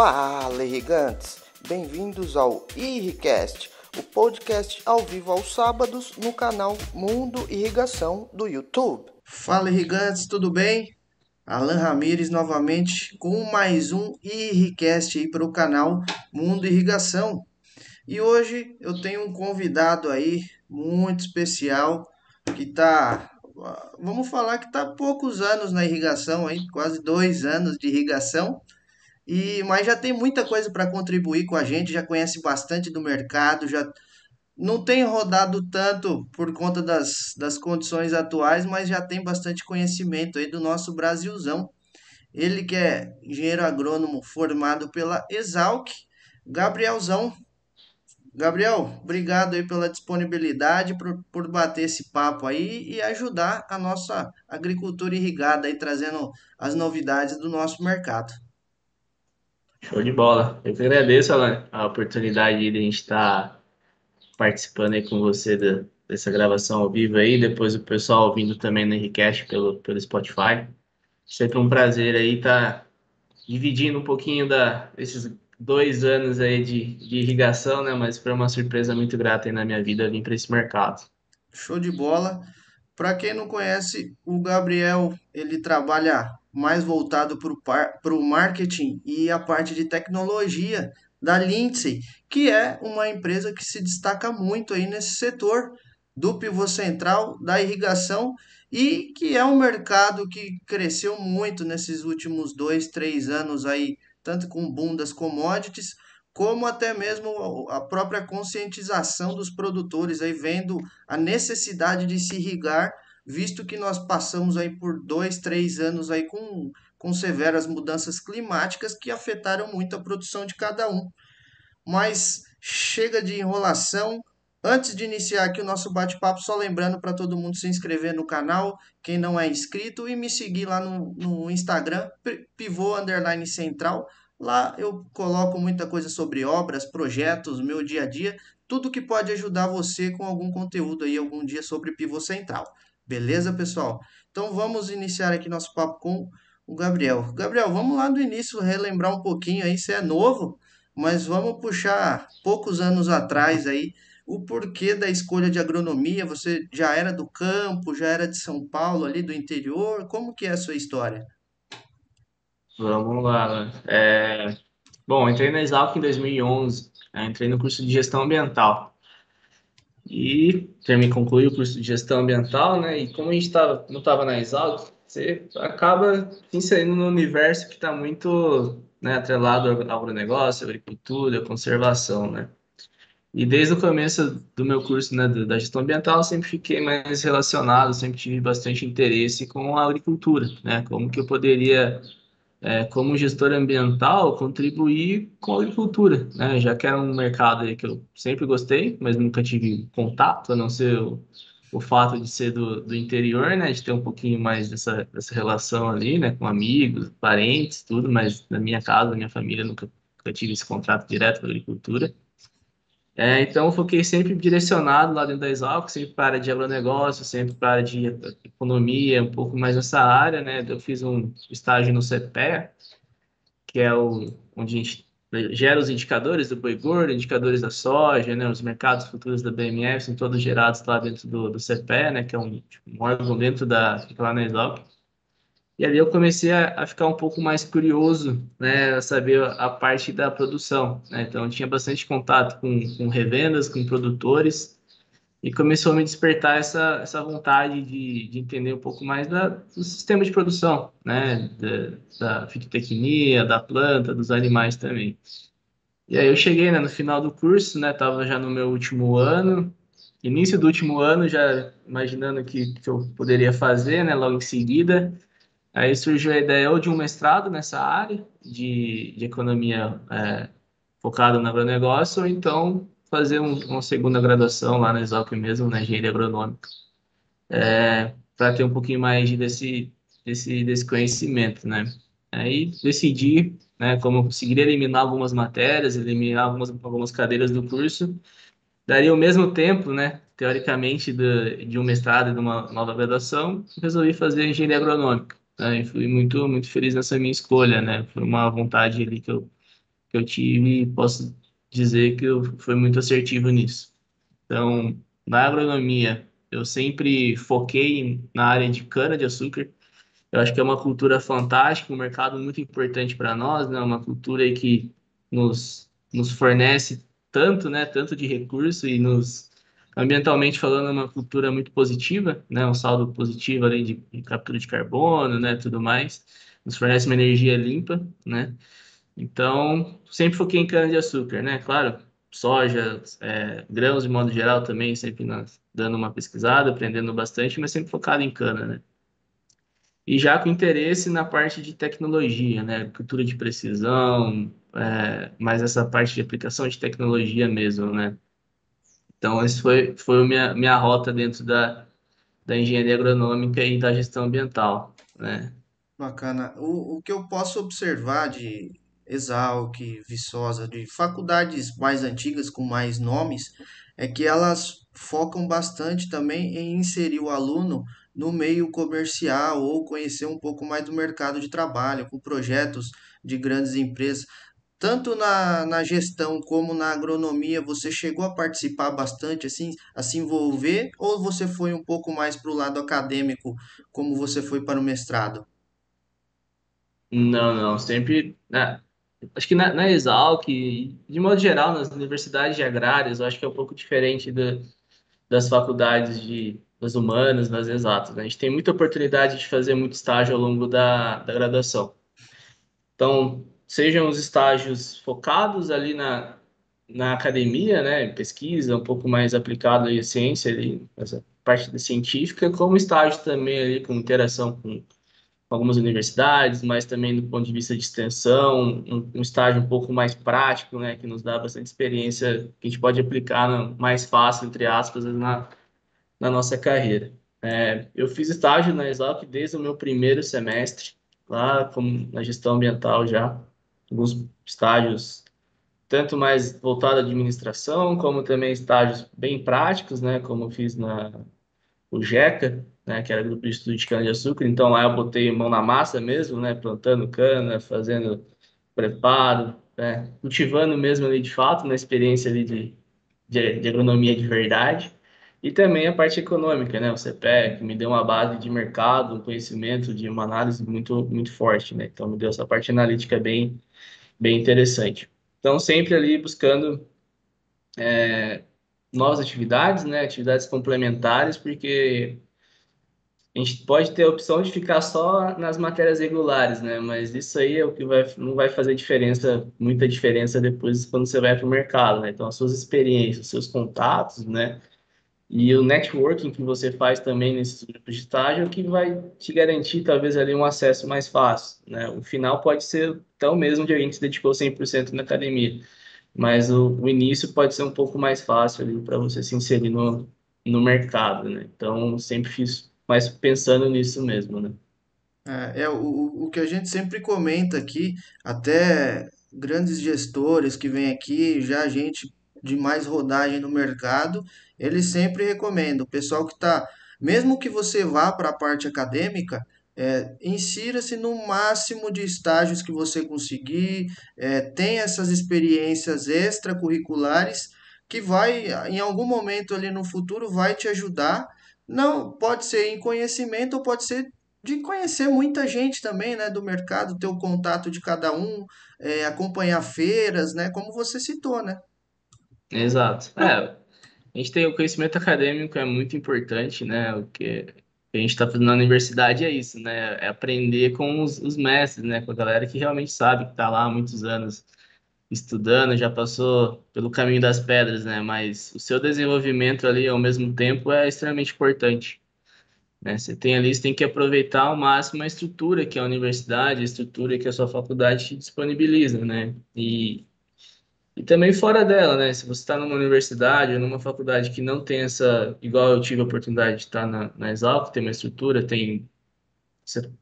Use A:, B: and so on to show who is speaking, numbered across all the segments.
A: Fala, irrigantes! Bem-vindos ao Irricast, o podcast ao vivo aos sábados no canal Mundo Irrigação do YouTube. Fala, irrigantes, tudo bem? Alan Ramires novamente com mais um Irricast aí para o canal Mundo Irrigação. E hoje eu tenho um convidado aí muito especial que tá, vamos falar que tá há poucos anos na irrigação aí, quase dois anos de irrigação e, mas já tem muita coisa para contribuir com a gente, já conhece bastante do mercado, já não tem rodado tanto por conta das, das condições atuais, mas já tem bastante conhecimento aí do nosso Brasilzão. Ele que é engenheiro agrônomo formado pela Exalc, Gabrielzão. Gabriel, obrigado aí pela disponibilidade, por, por bater esse papo aí e ajudar a nossa agricultura irrigada aí, trazendo as novidades do nosso mercado.
B: Show de bola. Eu que agradeço, Alan, a oportunidade de a gente estar tá participando aí com você da, dessa gravação ao vivo aí, depois o pessoal ouvindo também no Enriquest pelo, pelo Spotify. Sempre um prazer aí estar tá dividindo um pouquinho da, desses dois anos aí de, de irrigação, né? Mas foi uma surpresa muito grata aí na minha vida vir para esse mercado.
A: Show de bola. Para quem não conhece, o Gabriel, ele trabalha mais voltado para o marketing e a parte de tecnologia da Lindsay, que é uma empresa que se destaca muito aí nesse setor do pivô central, da irrigação e que é um mercado que cresceu muito nesses últimos dois, três anos aí, tanto com o boom das commodities, como até mesmo a própria conscientização dos produtores aí vendo a necessidade de se irrigar visto que nós passamos aí por dois, três anos aí com, com severas mudanças climáticas que afetaram muito a produção de cada um. Mas chega de enrolação. Antes de iniciar aqui o nosso bate-papo, só lembrando para todo mundo se inscrever no canal, quem não é inscrito, e me seguir lá no, no Instagram, pivô underline central. Lá eu coloco muita coisa sobre obras, projetos, meu dia a dia, tudo que pode ajudar você com algum conteúdo aí algum dia sobre pivô central. Beleza, pessoal? Então vamos iniciar aqui nosso papo com o Gabriel. Gabriel, vamos lá do início relembrar um pouquinho aí, você é novo, mas vamos puxar poucos anos atrás aí o porquê da escolha de agronomia. Você já era do campo, já era de São Paulo ali do interior? Como que é a sua história?
B: Vamos lá. É... Bom, entrei na Exalc em 2011. Né? Entrei no curso de gestão ambiental e terminei concluí o curso de gestão ambiental, né? E como a gente tava, não estava na Exalc, você acaba se inserindo no universo que está muito né, atrelado ao agronegócio, agricultura, conservação, né? E desde o começo do meu curso né, da gestão ambiental, sempre fiquei mais relacionado, sempre tive bastante interesse com a agricultura, né? Como que eu poderia é, como gestor ambiental, contribuir com a agricultura, né? Já que era um mercado que eu sempre gostei, mas nunca tive contato, a não ser o, o fato de ser do, do interior, né? De ter um pouquinho mais dessa, dessa relação ali, né? Com amigos, parentes, tudo, mas na minha casa, na minha família, nunca, nunca tive esse contrato direto com a agricultura. É, então, eu foquei sempre direcionado lá dentro da Exalc, sempre para a área de agronegócio, sempre para a área de economia, um pouco mais nessa área, né? Eu fiz um estágio no CPE, que é o, onde a gente gera os indicadores do boi gordo, indicadores da soja, né? Os mercados futuros da BMF são todos gerados lá dentro do, do né? Que é um, tipo, um órgão dentro da, lá na Exalc. E ali eu comecei a, a, ficar um pouco mais curioso, né, a saber a parte da produção, né? Então eu tinha bastante contato com, com revendas, com produtores, e começou a me despertar essa, essa vontade de, de entender um pouco mais da, do sistema de produção, né, da, da fitotecnia, da planta, dos animais também. E aí eu cheguei, né, no final do curso, né, tava já no meu último ano, início do último ano, já imaginando o que, que eu poderia fazer, né, logo em seguida, Aí surgiu a ideia ou de um mestrado nessa área de, de economia é, focada no agronegócio, ou então fazer um, uma segunda graduação lá na Exalc mesmo, na engenharia agronômica, é, para ter um pouquinho mais desse, desse, desse conhecimento, né? Aí decidi, né, como eu conseguiria eliminar algumas matérias, eliminar algumas, algumas cadeiras do curso, daria o mesmo tempo, né, teoricamente, de, de um mestrado e de uma nova graduação, resolvi fazer engenharia agronômica. Né? E fui muito, muito feliz nessa minha escolha, né? Foi uma vontade ali que eu que eu tive e posso dizer que eu fui muito assertivo nisso. Então, na agronomia, eu sempre foquei na área de cana-de-açúcar. Eu acho que é uma cultura fantástica, um mercado muito importante para nós, né? Uma cultura que nos, nos fornece tanto, né? Tanto de recurso e nos ambientalmente falando, é uma cultura muito positiva, né? Um saldo positivo ali de, captura de carbono, né? Tudo mais. Nos fornece uma energia limpa, né? Então, sempre foquei em cana-de-açúcar, né? Claro, soja, é, grãos de modo geral também, sempre nas, dando uma pesquisada, aprendendo bastante, mas sempre focado em cana, né? E já com interesse na parte de tecnologia, né? Agricultura de precisão, é, mais essa parte de aplicação de tecnologia mesmo, né? Então, essa foi, foi a minha, minha rota dentro da, da engenharia agronômica e da gestão ambiental, né?
A: Bacana. O, o que eu posso observar de Exalc, Viçosa, de faculdades mais antigas com mais nomes, é que elas focam bastante também em inserir o aluno no meio comercial ou conhecer um pouco mais do mercado de trabalho, com projetos de grandes empresas. Tanto na, na gestão como na agronomia, você chegou a participar bastante, assim, a se envolver, ou você foi um pouco mais para o lado acadêmico, como você foi para o mestrado?
B: Não, não, sempre, né? Acho que na, na Exalc, de modo geral, nas universidades de agrárias, eu acho que é um pouco diferente da, das faculdades de, das humanas, das exatas, né? A gente tem muita oportunidade de fazer muito estágio ao longo da, da graduação. Então, sejam os estágios focados ali na, na academia, né, pesquisa, um pouco mais aplicado em ciência ali, essa parte da científica, como estágio também ali com interação com algumas universidades, mas também do ponto de vista de extensão, um, um, estágio um pouco mais prático, né, que nos dá bastante experiência que a gente pode aplicar no, mais fácil, entre aspas, na, na nossa carreira. É, eu fiz estágio na Exalc desde o meu primeiro semestre, lá como na gestão ambiental já, alguns estágios tanto mais voltado à administração, como também estágios bem práticos, né, como eu fiz na o GECA, né, que era Grupo de Estudo de Cana-de-Açúcar, então lá eu botei mão na massa mesmo, né, plantando cana, fazendo preparo, né, cultivando mesmo ali de fato, na experiência ali de, de, de agronomia de verdade, e também a parte econômica, né? O CPE, que me deu uma base de mercado, um conhecimento de uma análise muito, muito forte, né? Então, me deu essa parte analítica bem, bem interessante. Então, sempre ali buscando é, novas atividades, né? Atividades complementares, porque a gente pode ter a opção de ficar só nas matérias regulares, né? Mas isso aí é o que vai, não vai fazer diferença, muita diferença depois quando você vai para o mercado, né? Então, as suas experiências, os seus contatos, né? E o networking que você faz também nesses grupos de estágio é que vai te garantir, talvez, ali um acesso mais fácil, né? O final pode ser tão mesmo de alguém que se dedicou 100% na academia, mas o, o, início pode ser um pouco mais fácil ali para você se inserir no, no mercado, né? Então, sempre fiz mais pensando nisso mesmo, né?
A: É, é o, o que a gente sempre comenta aqui, até grandes gestores que vêm aqui, já gente de mais rodagem no mercado, eles sempre recomendam. O pessoal que está, mesmo que você vá para a parte acadêmica, é, insira-se no máximo de estágios que você conseguir, é, tenha essas experiências extracurriculares que vai, em algum momento ali no futuro, vai te ajudar. Não, pode ser em conhecimento ou pode ser de conhecer muita gente também, né, do mercado, ter o contato de cada um, é, acompanhar feiras, né, como você citou, né?
B: Exato. É, a gente tem o conhecimento acadêmico é muito importante, né? O que a gente está fazendo na universidade é isso, né? É aprender com os, os mestres, né? Com a galera que realmente sabe, que está lá há muitos anos estudando, já passou pelo caminho das pedras, né? Mas o seu desenvolvimento ali ao mesmo tempo é extremamente importante. Né? Você tem ali, você tem que aproveitar ao máximo a estrutura que a universidade, a estrutura que a sua faculdade te disponibiliza, né? E e também fora dela, né? Se você está numa universidade ou numa faculdade que não tem essa, igual eu tive a oportunidade de estar na, na Exalc, tem uma estrutura, tem,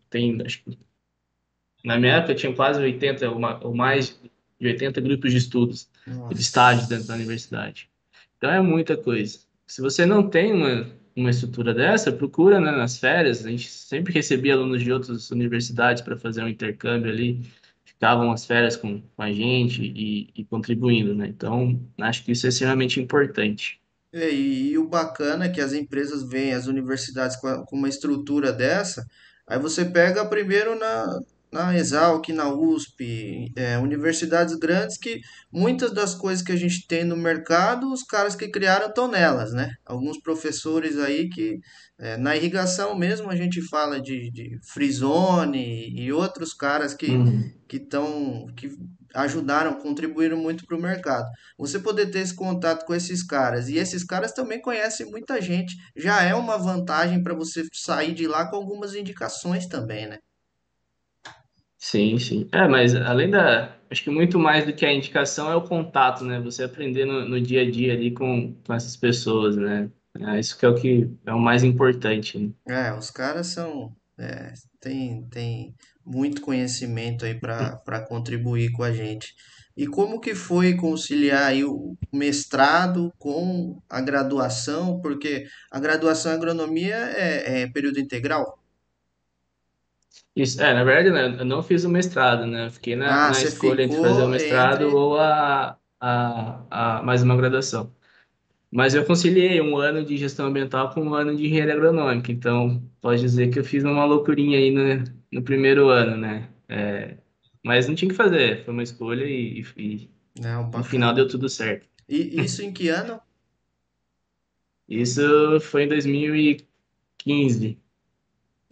B: tem, acho que na minha época tinha quase 80 ou mais de 80 grupos de estudos, de estágios dentro da universidade. Então é muita coisa. Se você não tem uma, uma estrutura dessa, procura né, nas férias. A gente sempre recebia alunos de outras universidades para fazer um intercâmbio ali ficavam as férias com, com a gente e, e contribuindo, né? Então, acho que isso é extremamente importante.
A: É, e, e o bacana é que as empresas veem as universidades com, a- com uma estrutura dessa, aí você pega primeiro na, na Exalc, na USP, é, universidades grandes que muitas das coisas que a gente tem no mercado, os caras que criaram estão nelas, né? Alguns professores aí que, é, na irrigação mesmo, a gente fala de, de Frizone e outros caras que
B: Uhum.
A: que estão que ajudaram, contribuíram muito para o mercado. Você poder ter esse contato com esses caras e esses caras também conhecem muita gente, já é uma vantagem para você sair de lá com algumas indicações também, né?
B: Sim, sim. É, mas além da. Acho que muito mais do que a indicação é o contato, né? Você aprender no, no dia a dia ali com, com essas pessoas, né? É, isso que é o que é o mais importante, né?
A: É, os caras são é, tem, tem muito conhecimento aí para contribuir com a gente. E como que foi conciliar aí o mestrado com a graduação? Porque a graduação em agronomia é, é período integral?
B: Isso, é, na verdade, né, eu não fiz o mestrado, né? Eu fiquei na,
A: Ah,
B: na escolha entre fazer o mestrado
A: entre.
B: ou a, a, a mais uma graduação. Mas eu conciliei um ano de gestão ambiental com um ano de engenharia agronômica, então pode dizer que eu fiz uma loucurinha aí no, no primeiro ano, né? É, mas não tinha que fazer, foi uma escolha e, e
A: Não,
B: no final deu tudo certo.
A: E isso em que ano?
B: Isso foi em 2015.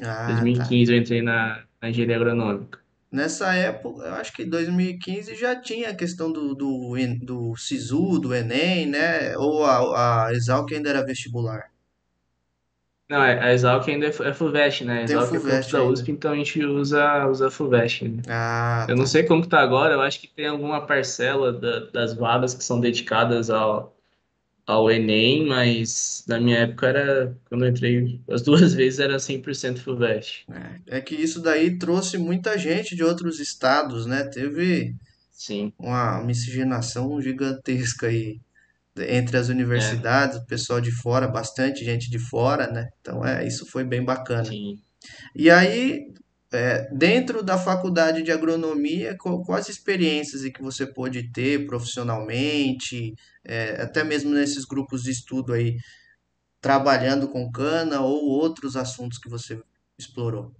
A: Ah, tá.
B: 2015 eu entrei na, na engenharia agronômica.
A: Nessa época, eu acho que 2015 já tinha a questão do, do, do SISU, do Enem, né? Ou a, a Exalc ainda era vestibular.
B: Não, é- a Exalc ainda é é FUVEST, né? A Exalc é
A: FUVEST
B: da. USP, então a gente usa, usa FUVEST, né?
A: Ah,
B: Eu não
A: tá.
B: sei como que tá agora, eu acho que tem alguma parcela da- das vagas que são dedicadas ao, ao Enem, mas na minha época era, quando eu entrei as duas vezes era 100% FUVEST.
A: É que isso daí trouxe muita gente de outros estados, né? Teve
B: Sim,
A: uma miscigenação gigantesca aí entre as
B: é,
A: universidades, o pessoal de fora, bastante gente de fora, né? Então, é, isso foi bem bacana.
B: sim.
A: E aí, é, dentro da faculdade de agronomia, quais experiências que você pôde ter profissionalmente, é, até mesmo nesses grupos de estudo aí, trabalhando com cana ou outros assuntos que você explorou?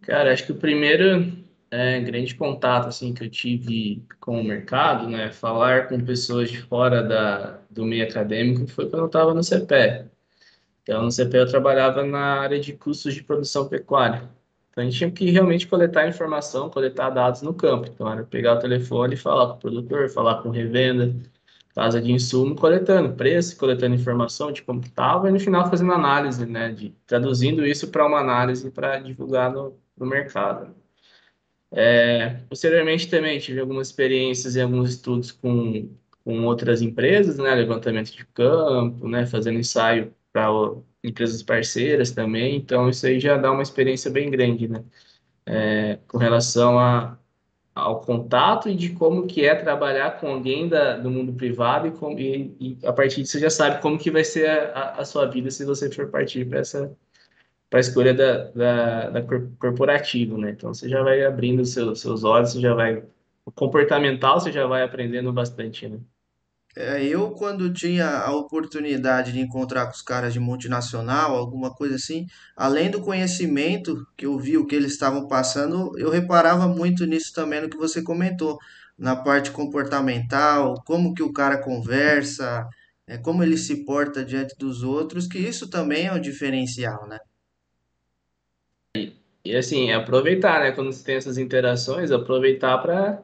B: Cara, acho que o primeiro é, grande contato assim que eu tive com o mercado, né, falar com pessoas de fora da, do meio acadêmico foi quando eu estava no CPE. Então, no CPE eu trabalhava na área de custos de produção pecuária. Então, a gente tinha que realmente coletar informação, coletar dados no campo. Então, era pegar o telefone e falar com o produtor, falar com revenda, casa de insumo, coletando preço, coletando informação de como estava e no final fazendo análise, né, de traduzindo isso para uma análise para divulgar no, no mercado. Posteriormente também tive algumas experiências e alguns estudos com, com outras empresas, né, levantamento de campo, né, fazendo ensaio para empresas parceiras também, então isso aí já dá uma experiência bem grande, né, é, com relação a, ao contato e de como que é trabalhar com alguém da, do mundo privado e, com, e, e a partir disso você já sabe como que vai ser a, a sua vida se você for partir para essa para a escolha da, da, da cor- corporativo, né? Então você já vai abrindo seus, seus olhos, você já vai. O comportamental você já vai aprendendo bastante, né?
A: É, eu, quando tinha a oportunidade de encontrar com os caras de multinacional, alguma coisa assim, além do conhecimento que eu vi o que eles estavam passando, eu reparava muito nisso também no que você comentou, na parte comportamental, como que o cara conversa, é, como ele se porta diante dos outros, que isso também é um diferencial, né?
B: E assim, é aproveitar, né? Quando você tem essas interações, aproveitar para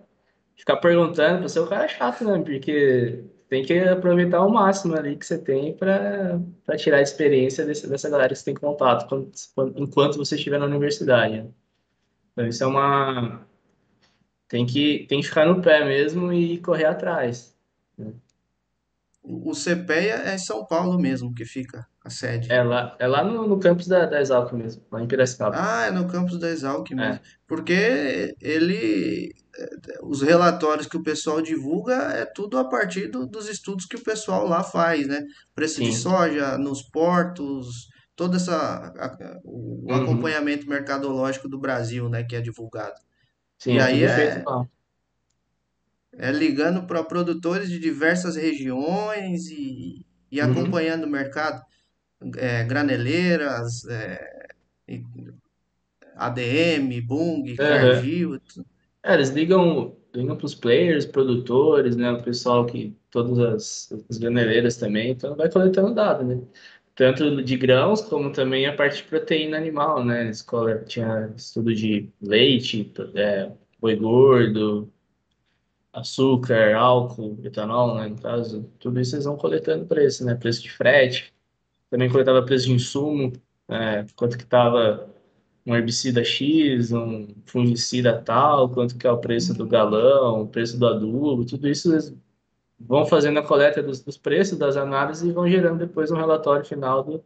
B: ficar perguntando para ser o cara chato, né? Porque tem que aproveitar o máximo ali que você tem para tirar a experiência desse, dessa galera que você tem contato quando, quando- enquanto você estiver na universidade. né? Então isso é uma. Tem que, tem que ficar no pé mesmo e correr atrás. né?
A: O, o CPEA é em São Paulo mesmo que fica a sede.
B: É lá, é lá no, no campus da, da Exalc mesmo, lá em Piracicaba.
A: Ah, é no campus da Exalc mesmo.
B: É,
A: Porque ele, os relatórios que o pessoal divulga é tudo a partir do- dos estudos que o pessoal lá faz, né? Preço de
B: sim,
A: soja nos portos, toda essa a- o
B: Uhum.
A: acompanhamento mercadológico do Brasil, né, que é divulgado.
B: Sim,
A: E
B: é
A: aí é, é ligando para produtores de diversas regiões e, e
B: Uhum.
A: acompanhando o mercado, é, graneleiras, é, ADM, Bunge,
B: Aham.
A: Cargill.
B: É, eles ligam, ligam para os players, produtores, né? O pessoal que, todas as, as graneleiras também, então vai coletando dados, né? Tanto de grãos, como também a parte de proteína animal, né? Eles cole- tinha estudo de leite, é, boi gordo, açúcar, álcool, etanol, né? No caso, tudo isso eles vão coletando preço, né? Preço de frete, também coletava preço de insumo, é, quanto que estava um herbicida X, um fungicida tal, quanto que é o preço do galão, o preço do adubo, tudo isso eles vão fazendo a coleta dos, dos preços, das análises e vão gerando depois um relatório final do,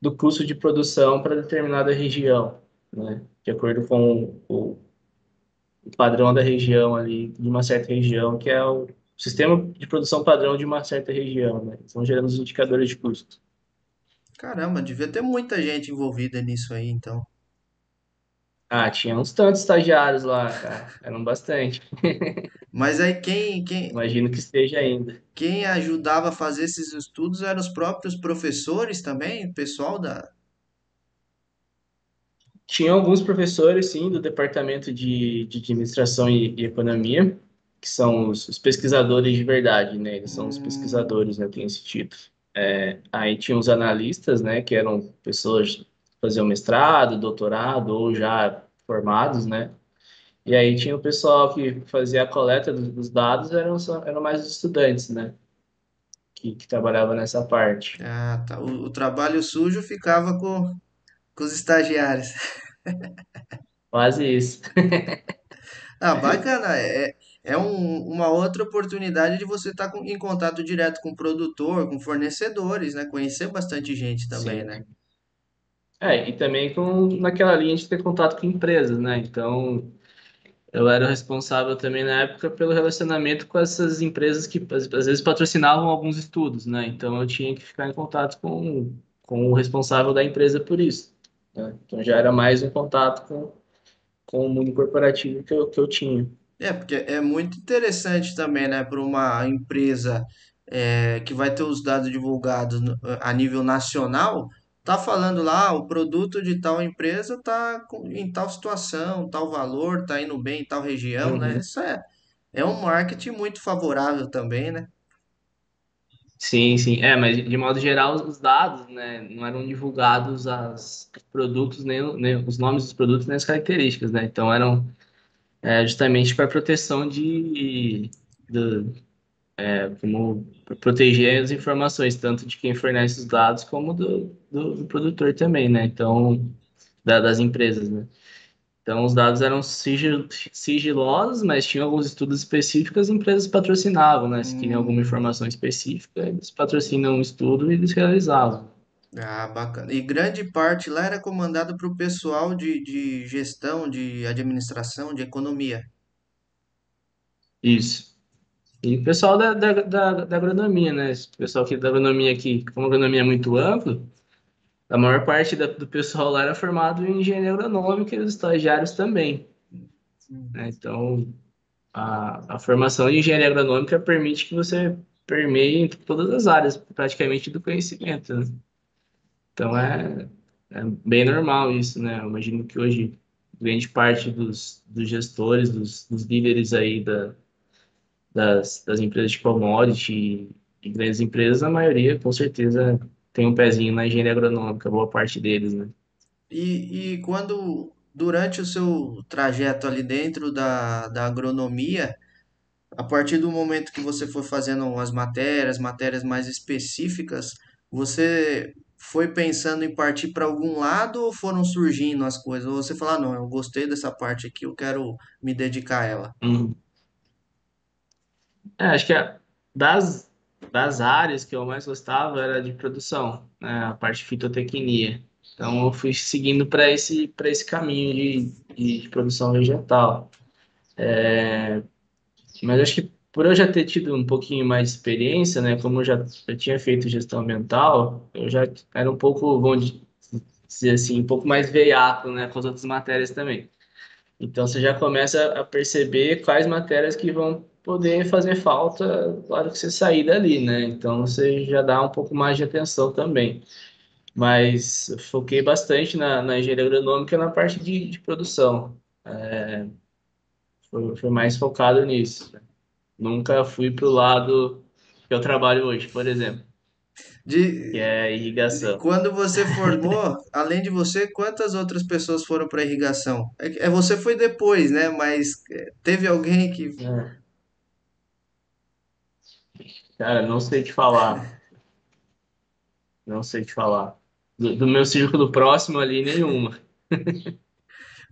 B: do custo de produção para determinada região, né? De acordo com o, o padrão da região ali, de uma certa região, que é o sistema de produção padrão de uma certa região, né? Gerando os indicadores de custo.
A: Caramba, devia ter muita gente envolvida nisso aí, então.
B: Ah, tinha uns tantos estagiários lá, cara. Eram bastante.
A: Mas aí quem, quem,
B: Imagino que esteja ainda.
A: quem ajudava a fazer esses estudos eram os próprios professores também, o pessoal da.
B: Tinha alguns professores, sim, do departamento de, de administração e, e economia, que são os, os pesquisadores de verdade, né? Eles são os
A: Hum,
B: pesquisadores, né? Tem esse título. É, aí tinha os analistas, né? Que eram pessoas que faziam mestrado, doutorado ou já formados, né? E aí tinha o pessoal que fazia a coleta dos, dos dados, eram, só, eram mais os estudantes, né? Que, que trabalhavam nessa parte.
A: ah, tá. O, o trabalho sujo ficava com, com os estagiários.
B: Quase isso.
A: Ah, bacana. É, é um- uma outra oportunidade de você estar em contato direto com o produtor, com fornecedores, né? Conhecer bastante gente também, né?
B: É, e também com naquela linha de ter contato com empresas, né? Então, eu era responsável também na época pelo relacionamento com essas empresas que às vezes patrocinavam alguns estudos, né? Então, eu tinha que ficar em contato com, com o responsável da empresa por isso, né? Então, já era mais um contato com, com o mundo corporativo que eu, que eu tinha.
A: É, porque é muito interessante também, né, para uma empresa é, que vai ter os dados divulgados a nível nacional, tá falando lá, "Ah, o produto de tal empresa tá em tal situação, tal valor, tá indo bem em tal região, né?
B: Uhum.
A: Isso é, é um marketing muito favorável também, né?
B: Sim, sim. É, mas de modo geral, os dados, né, não eram divulgados as os produtos, nem, nem os nomes dos produtos, nem as características, né? Então, eram é, justamente para proteção de, do, é, como proteger as informações, tanto de quem fornece os dados como do, do, do produtor também, né? Então, da- das empresas, né? Então, os dados eram sigil, sigilosos, mas tinham alguns estudos específicos, as empresas patrocinavam, né? Se queriam alguma
A: Hum,
B: informação específica, eles patrocinam um estudo e eles realizavam.
A: ah, bacana. E grande parte lá era comandada para o pessoal de, de gestão, de administração, de economia.
B: Isso. E o pessoal da, da, da, da agronomia, né? Esse pessoal aqui da agronomia aqui, como a agronomia é muito ampla, A maior parte da- do pessoal lá era formado em engenharia agronômica e os estagiários também, né? Então, a, a formação de engenharia agronômica permite que você permeie em todas as áreas, praticamente, do conhecimento, né? Então, é, é bem normal isso, né? Eu imagino que hoje, grande parte dos, dos gestores, dos, dos líderes aí da, das, das empresas de commodity e grandes empresas, a maioria, com certeza, tem um pezinho na engenharia agronômica, boa parte deles, né?
A: E, e quando, durante o seu trajeto ali dentro da, da agronomia, a partir do momento que você foi fazendo as matérias, matérias mais específicas, você foi pensando em partir para algum lado ou foram surgindo as coisas? Ou você fala, ah, não, eu gostei dessa parte aqui, eu quero me dedicar a ela.
B: Uhum. É, acho que das, das áreas que eu mais gostava era de produção, né? A parte de fitotecnia. Então eu fui seguindo para esse, esse caminho de, de, produção vegetal. Mas acho que por eu já ter tido um pouquinho mais de experiência, né? Como eu já, já tinha feito gestão ambiental, eu já era um pouco, vamos dizer assim, um pouco mais veículo, né, com as outras matérias também. Então você já começa a perceber quais matérias que vão poder fazer falta na hora que você sair dali, né? Então você já dá um pouco mais de atenção também. Mas foquei bastante na, na engenharia agronômica e na parte de, de produção. É, foi, foi mais focado nisso. Nunca fui para o lado que eu trabalho hoje, por exemplo, que
A: De,
B: é irrigação.
A: quando você formou, além de você, quantas outras pessoas foram para irrigação? É, que- é, você foi depois, né? Mas é, teve alguém que.
B: É, cara, não sei te falar, não sei te falar. Do, do meu círculo próximo ali, nenhuma.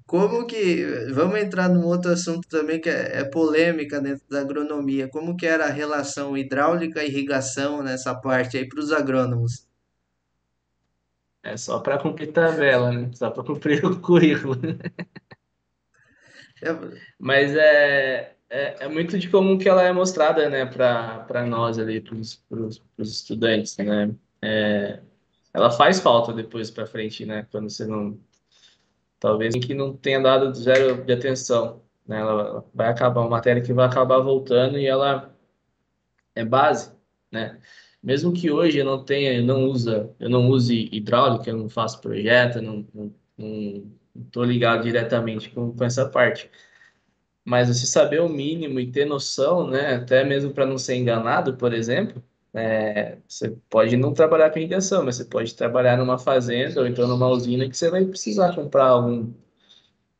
A: Como que. Vamos entrar num outro assunto também que é, é polêmica dentro da agronomia. Como que era a relação hidráulica e irrigação nessa parte aí para os agrônomos?
B: É só para cumprir tabela, né? Só para cumprir o currículo.
A: É,
B: Mas é, é, é muito de como que ela é mostrada, né, para nós ali, para os estudantes, né? É, ela faz falta depois para frente, né? Quando você não, talvez que não tenha dado zero de atenção, né? Ela vai acabar uma matéria que vai acabar voltando e ela é base, né? Mesmo que hoje eu não tenha, eu não usa, eu não use hidráulica, eu não faço projeto, não, não, não, não tô ligado diretamente com, com essa parte. Mas você saber o mínimo e ter noção, né? Até mesmo para não ser enganado, por exemplo, é, você pode não trabalhar com irrigação, mas você pode trabalhar numa fazenda ou então numa usina que você vai precisar comprar algum,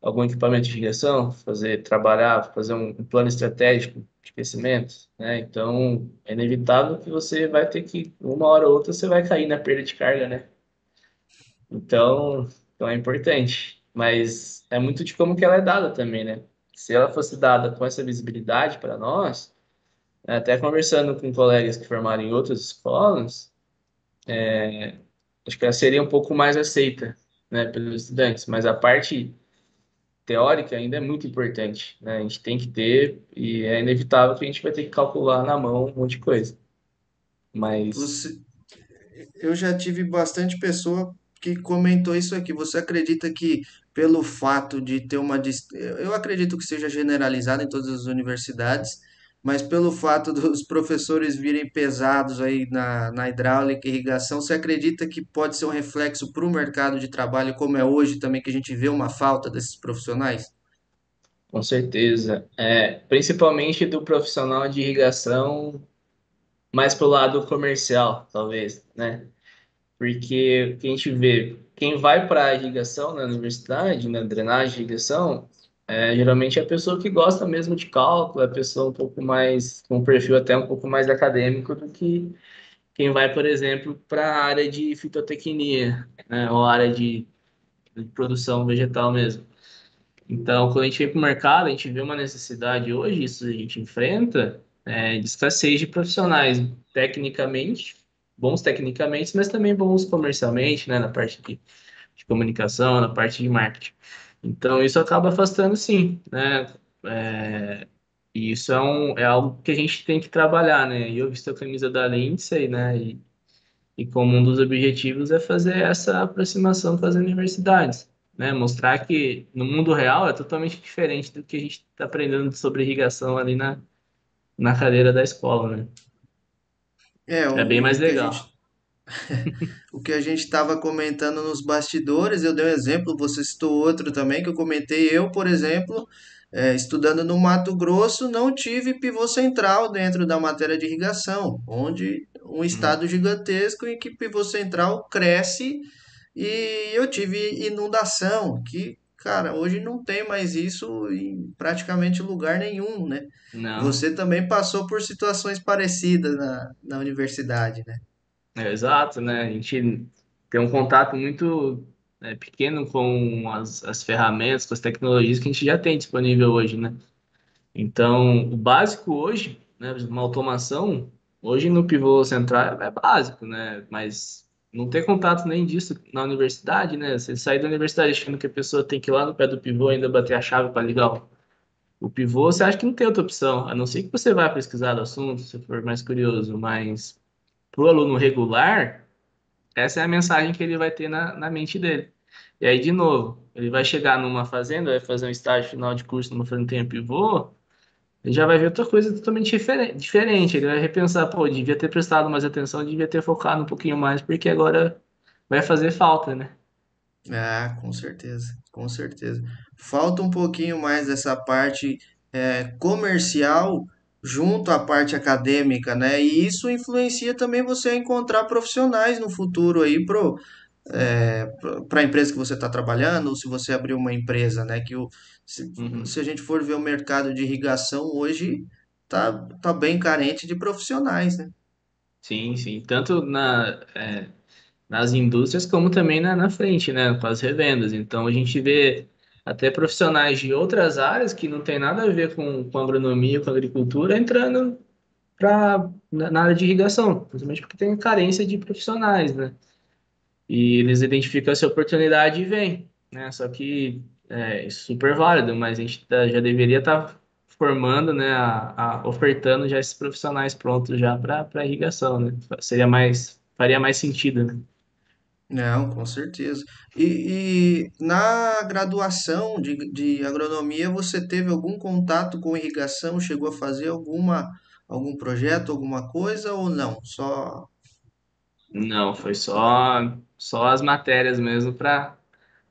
B: algum equipamento de irrigação, fazer trabalhar, fazer um, um plano estratégico de crescimento, né? Então é inevitável que você vai ter que, uma hora ou outra, você vai cair na perda de carga, né? Então, então é importante, mas é muito de como que ela é dada também, né? Se ela fosse dada com essa visibilidade para nós, né, até conversando com colegas que formaram em outras escolas, acho que ela seria um pouco mais aceita, né, pelos estudantes, mas a parte teórica ainda é muito importante, né? A gente tem que ter e é inevitável que a gente vai ter que calcular na mão um monte de coisa. Mas
A: você, eu já tive bastante pessoa que comentou isso aqui. Você acredita que pelo fato de ter uma eu acredito que seja generalizado em todas as universidades, mas pelo fato dos professores virem pesados aí na, na hidráulica e irrigação, você acredita que pode ser um reflexo para o mercado de trabalho, como é hoje também, que a gente vê uma falta desses profissionais?
B: com certeza, é, principalmente do profissional de irrigação, mais pro lado comercial, talvez, né? Porque a gente vê, quem vai para a irrigação na universidade, na drenagem de irrigação, é, geralmente é a pessoa que gosta mesmo de cálculo, é a pessoa um pouco mais, com um perfil até um pouco mais acadêmico do que quem vai, por exemplo, para a área de fitotecnia, né, ou área de, de produção vegetal mesmo. Então, quando a gente vem para o mercado, a gente vê uma necessidade hoje, isso a gente enfrenta, é, de escassez de profissionais, tecnicamente, bons tecnicamente, mas também bons comercialmente, né, na parte de, de comunicação, na parte de marketing. Então, isso acaba afastando, sim, né? É, e isso é, um, é algo que a gente tem que trabalhar, né? E eu visto a camisa da Lindsay, né? E, e como um dos objetivos é fazer essa aproximação com as universidades, né? Mostrar que no mundo real é totalmente diferente do que a gente está aprendendo sobre irrigação ali na, na cadeira da escola, né?
A: É,
B: É bem mais
A: gente
B: legal.
A: O que a gente estava comentando nos bastidores, eu dei um exemplo, você citou outro também que eu comentei. Eu, por exemplo, eh, estudando no Mato Grosso, não tive pivô central dentro da matéria de irrigação, onde um
B: Hum,
A: estado gigantesco em que pivô central cresce e eu tive inundação, que, cara, hoje não tem mais isso em praticamente lugar nenhum, né?
B: Não,
A: Você também passou por situações parecidas na, na universidade, né?
B: é exato, né? A gente tem um contato muito é, pequeno com as, as ferramentas, com as tecnologias que a gente já tem disponível hoje, né? Então, o básico hoje, né, uma automação, hoje no pivô central é básico, né? Mas não ter contato nem disso na universidade, né? Você sair da universidade achando que a pessoa tem que ir lá no pé do pivô ainda bater a chave para ligar o, o pivô, você acha que não tem outra opção, a não ser que você vá pesquisar do assunto, se for mais curioso, mas para o aluno regular, essa é a mensagem que ele vai ter na, na mente dele. E aí, de novo, ele vai chegar numa fazenda, vai fazer um estágio final de curso numa fazenda pivô, ele já vai ver outra coisa totalmente diferente. Ele vai repensar, pô, devia ter prestado mais atenção, devia ter focado um pouquinho mais, porque agora vai fazer falta, né?
A: Ah, com certeza, com certeza. Falta um pouquinho mais dessa parte é, comercial junto à parte acadêmica, né? E isso influencia também você a encontrar profissionais no futuro aí pro, é, para a empresa que você está trabalhando, ou se você abrir uma empresa, né? Que o, se,
B: Uhum.
A: se a gente for ver o mercado de irrigação hoje, tá, tá bem carente de profissionais, né?
B: Sim, sim. Tanto na, é, nas indústrias como também na, na frente, né? Com as revendas. Então a gente vê até profissionais de outras áreas que não tem nada a ver com, com agronomia, com agricultura, entrando pra, na, na área de irrigação, principalmente porque tem carência de profissionais, né? E eles identificam essa oportunidade e vêm, né? Só que é super válido, mas a gente tá- já deveria estar formando, né, a, a- ofertando já esses profissionais prontos já para para irrigação, né? Seria mais, faria mais sentido, né?
A: Não, com certeza. E, e na graduação de, de agronomia, você teve algum contato com irrigação? Chegou a fazer alguma, algum projeto, alguma coisa ou não? Só.
B: Não, foi só só as matérias mesmo para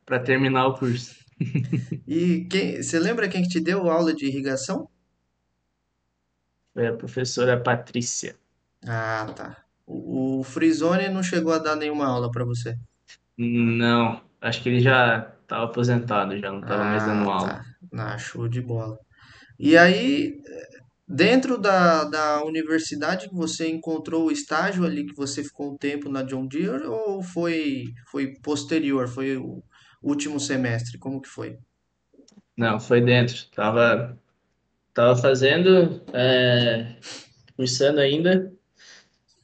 B: para terminar o curso.
A: E quem, você lembra quem que te deu aula de irrigação?
B: Foi a professora Patrícia.
A: Ah, tá. O, o Frisoni não chegou a dar nenhuma aula para você.
B: Não, acho que ele já estava aposentado, já não estava mais dando
A: Ah,
B: aula.
A: tá. Ah, show de bola. E aí, dentro da, da universidade que você encontrou o estágio ali que você ficou um tempo na John Deere ou foi foi posterior, foi o último semestre? Como que foi?
B: Não, foi dentro. Tava tava fazendo, é, cursando ainda.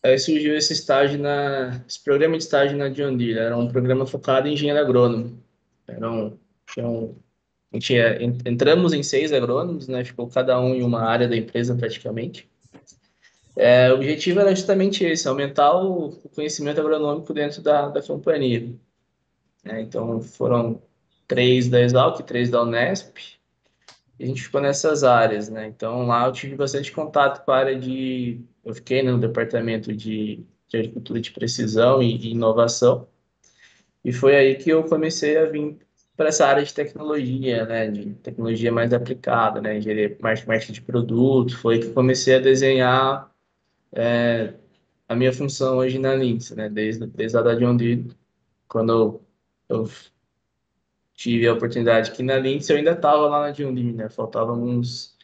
B: Aí surgiu esse estágio na, esse programa de estágio na John Deere. Era um programa focado em engenheiro agrônomo. Era um, tinha um, a gente en- entramos em seis agrônomos, né? Ficou cada um em uma área da empresa praticamente. É, o objetivo era justamente esse, aumentar o, conhecimento agronômico dentro da, da companhia. né? Então foram três da Exalc, três da Unesp, e a gente ficou nessas áreas, né? Então lá eu tive bastante contato com a área de. Eu fiquei no departamento de, de agricultura de precisão e, e inovação, e foi aí que eu comecei a vir para essa área de tecnologia, né? De tecnologia mais aplicada, né? Engenharia, marketing de produto. Foi que comecei a desenhar a minha função hoje na Lindsay, né? Desde, desde a John Deere, quando eu, tive a oportunidade aqui na Lindsay, eu ainda estava lá na Deere, né? Faltavam alguns,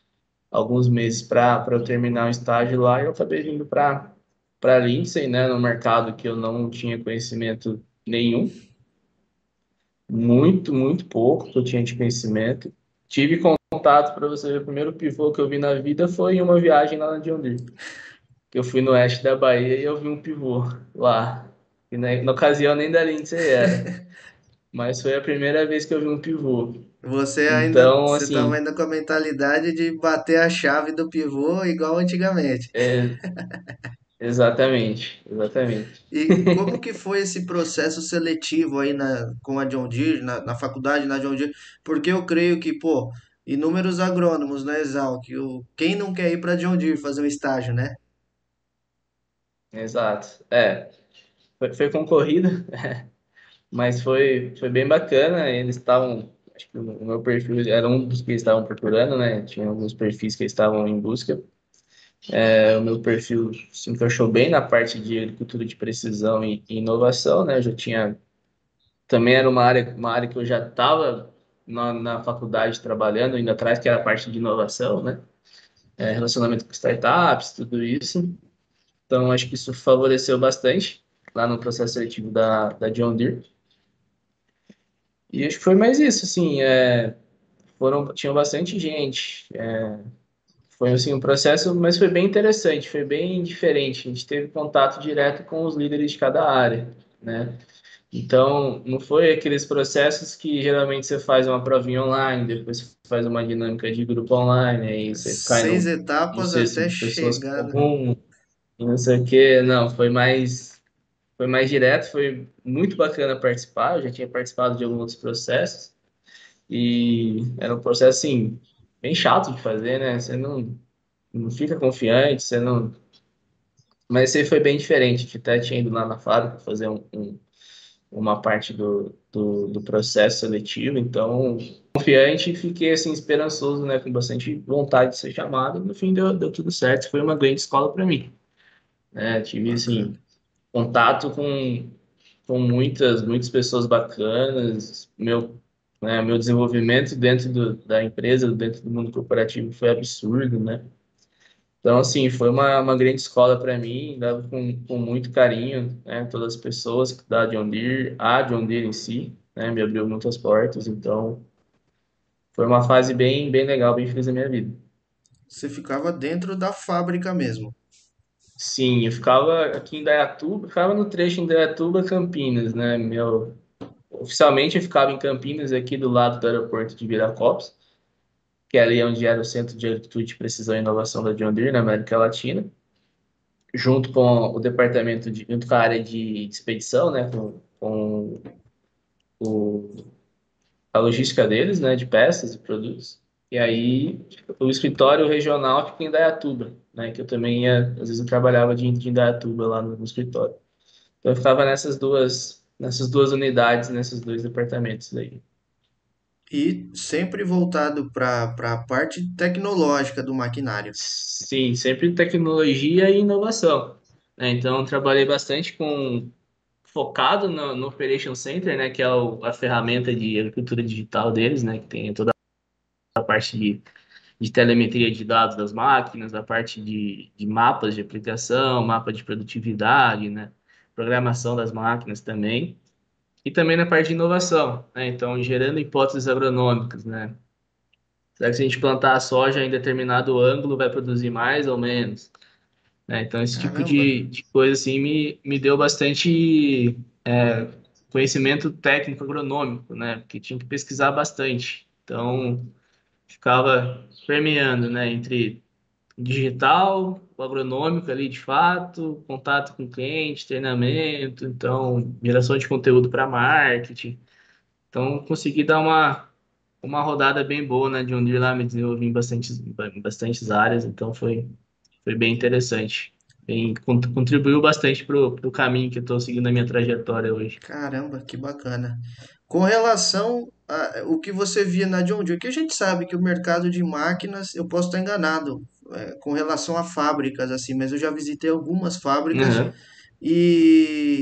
B: alguns meses para eu terminar o estágio lá e eu acabei vindo para para Lindsay, né? No mercado que eu não tinha conhecimento nenhum, muito, muito pouco que eu tinha de conhecimento. Tive contato, para você ver, o primeiro pivô que eu vi na vida foi em uma viagem lá na John Deere. Eu fui no oeste da Bahia e eu vi um pivô lá. E na, na ocasião nem da Lindsay era. Mas foi a primeira vez que eu vi um pivô.
A: Você ainda
B: Então,
A: você
B: assim,
A: ainda com a mentalidade de bater a chave do pivô igual antigamente.
B: é, exatamente, exatamente.
A: E como que foi esse processo seletivo aí na, com a John Deere, na, na faculdade, na John Deere? Porque eu creio que, pô, inúmeros agrônomos na Exalc, o, quem não quer ir para John Deere fazer um estágio, né?
B: Exato. É, foi, foi concorrido, mas foi, foi bem bacana. Eles estavam, acho que o meu perfil era um dos que eles estavam procurando, né? Tinha alguns perfis que eles estavam em busca. É, o meu perfil se encaixou bem na parte de agricultura de precisão e, e inovação, né? Eu já tinha, também era uma área, uma área que eu já estava na, na faculdade trabalhando, ainda atrás, que era a parte de inovação, né? É, relacionamento com startups, tudo isso. Então, acho que isso favoreceu bastante lá no processo seletivo da, da John Deere. E acho que foi mais isso, assim, é, foram, tinha bastante gente. é, foi, assim, um processo, mas foi bem interessante, foi bem diferente. A gente teve contato direto com os líderes de cada área, né? Então, não foi aqueles processos que geralmente você faz uma provinha online, depois você faz uma dinâmica de grupo online, aí você cai
A: Seis
B: num
A: etapas
B: cesto
A: até chegar, né?
B: comum, não sei o quê. Não, foi mais. foi mais direto, foi muito bacana participar. Eu já tinha participado de alguns outros processos e era um processo assim bem chato de fazer, né? Você não, não fica confiante, você não. Mas esse foi bem diferente. Eu até tinha ido lá na fábrica fazer um, um, uma parte do, do, do processo seletivo, então confiante e fiquei assim esperançoso, né? Com bastante vontade de ser chamado. No fim deu, deu tudo certo. Foi uma grande escola para mim. Né? Tive assim contato com, com muitas, muitas pessoas bacanas. Meu, né, meu desenvolvimento dentro do, da empresa, dentro do mundo corporativo foi absurdo, né? Então, assim, foi uma, uma grande escola para mim, dado com, com muito carinho, né? Todas as pessoas da John Deere, a John Deere em si, né? Me abriu muitas portas, então foi uma fase bem, bem legal, bem feliz da minha vida.
A: Você ficava dentro da fábrica mesmo.
B: Sim, eu ficava aqui em Dayatuba, ficava no trecho em Dayatuba, Campinas, né? Meu, oficialmente eu ficava em Campinas, aqui do lado do aeroporto de Viracopos, que é ali onde era o centro de atitude, precisão e inovação da John Deere na América Latina, junto com o departamento de, junto com a área de expedição, né? Com, com o, a logística deles, né? De peças e produtos. E aí o escritório regional fica em Dayatuba, né? Que eu também ia, às vezes eu trabalhava de, de Indaiatuba lá no, no escritório. Então eu ficava nessas duas, nessas duas unidades, nesses dois departamentos aí.
A: E sempre voltado para a parte tecnológica do maquinário.
B: Sim, sempre tecnologia e inovação. né? Então trabalhei bastante com focado no, no Operation Center, né? Que é o, a ferramenta de agricultura digital deles, né? Que tem toda a parte de de telemetria de dados das máquinas, a parte de, de mapas de aplicação, mapa de produtividade, né? Programação das máquinas também. E também na parte de inovação, né? Então, gerando hipóteses agronômicas, né? Será que se a gente plantar a soja em determinado ângulo vai produzir mais ou menos? né? Então, esse tipo de, de coisa, assim, me, me deu bastante é, conhecimento técnico agronômico, né? Porque tinha que pesquisar bastante. Então, ficava permeando, né? Entre digital, o agronômico ali de fato, contato com o cliente, treinamento, então geração de conteúdo para marketing. Então consegui dar uma uma rodada bem boa na John Deere lá, me desenvolvi em bastantes, bastantes áreas, então foi foi bem interessante. Bem, con- contribuiu bastante pro, pro caminho que eu estou seguindo na minha trajetória hoje.
A: caramba, que bacana. Com relação a o que você via na John Deere, que a gente sabe que o mercado de máquinas, eu posso estar enganado, é, com relação a fábricas assim, mas eu já visitei algumas fábricas
B: Uhum.
A: e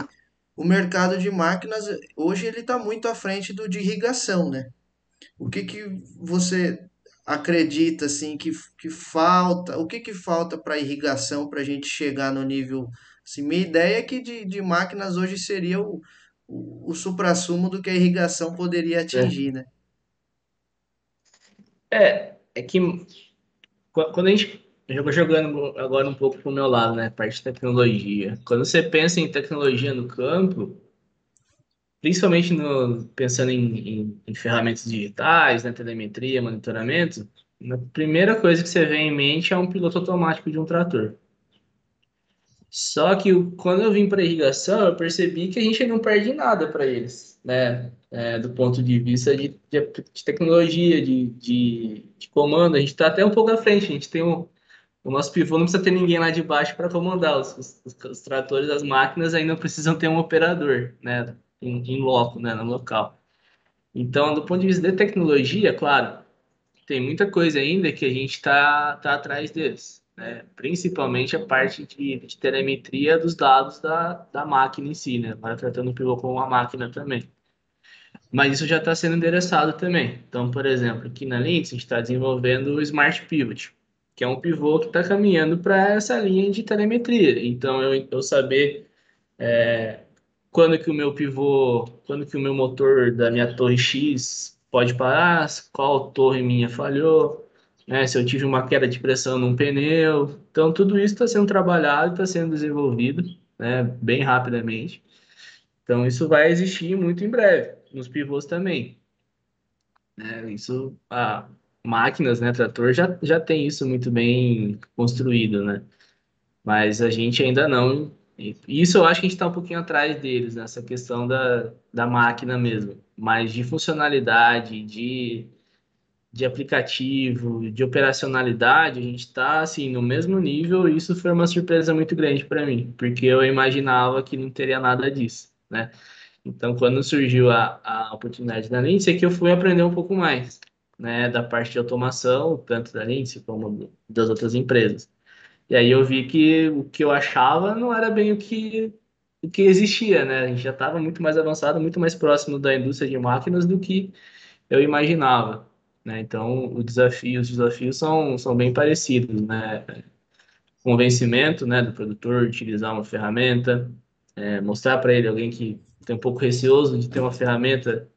A: o mercado de máquinas hoje ele está muito à frente do de irrigação, né? O que que você acredita assim que, que falta? O que que falta para irrigação para a gente chegar no nível? Assim, minha ideia é que de, de máquinas hoje seria o, o, o suprassumo do que a irrigação poderia
B: É,
A: atingir, né?
B: é é que Qu- Quando a gente. Eu jogando agora um pouco pro meu lado, né? Parte de tecnologia. Quando você pensa em tecnologia no campo, principalmente no, pensando em, em, em ferramentas digitais, né? Telemetria, monitoramento, a primeira coisa que você vem em mente é um piloto automático de um trator. Só que quando eu vim para irrigação, eu percebi que a gente não perde nada para eles, né? É, do ponto de vista de, de, de tecnologia, de, de, de comando, a gente está até um pouco à frente. A gente tem um, o nosso pivô não precisa ter ninguém lá de baixo para comandar. Os, os, os tratores, as máquinas ainda precisam ter um operador, né? Em, em loco, né? No local. Então, do ponto de vista de tecnologia, claro, tem muita coisa ainda que a gente está tá atrás deles, né? Principalmente a parte de, de telemetria dos dados da, da máquina em si, né? Agora tratando o pivô como uma máquina também. Mas isso já está sendo endereçado também. Então, por exemplo, aqui na Linux, a gente está desenvolvendo o Smart Pivot, que é um pivô que está caminhando para essa linha de telemetria. Então, eu, eu saber quando que o meu pivô, quando que o meu motor da minha torre X pode parar, qual torre minha falhou, né? Se eu tive uma queda de pressão num pneu. Então, tudo isso está sendo trabalhado, está sendo desenvolvido, né? Bem rapidamente. Então, isso vai existir muito em breve, nos pivôs também. né? Isso, a máquinas, né, trator já, já tem isso muito bem construído, né? Mas a gente ainda não. Isso eu acho que a gente está um pouquinho atrás deles, nessa questão da, da máquina mesmo. Mas de funcionalidade, de, de aplicativo, de operacionalidade, a gente está assim, no mesmo nível. E isso foi uma surpresa muito grande para mim, porque eu imaginava que não teria nada disso, né? Então, quando surgiu a, a oportunidade da Lindsay, é que eu fui aprender um pouco mais, né, da parte de automação, tanto da Lindsay como das outras empresas. E aí eu vi que o que eu achava não era bem o que, o que existia, né? A gente já estava muito mais avançado, muito mais próximo da indústria de máquinas do que eu imaginava, né? Então, o desafio, os desafios são, são bem parecidos, né? Convencimento, né, do produtor utilizar uma ferramenta, é, mostrar para ele alguém que tem um pouco receoso de ter uma ferramenta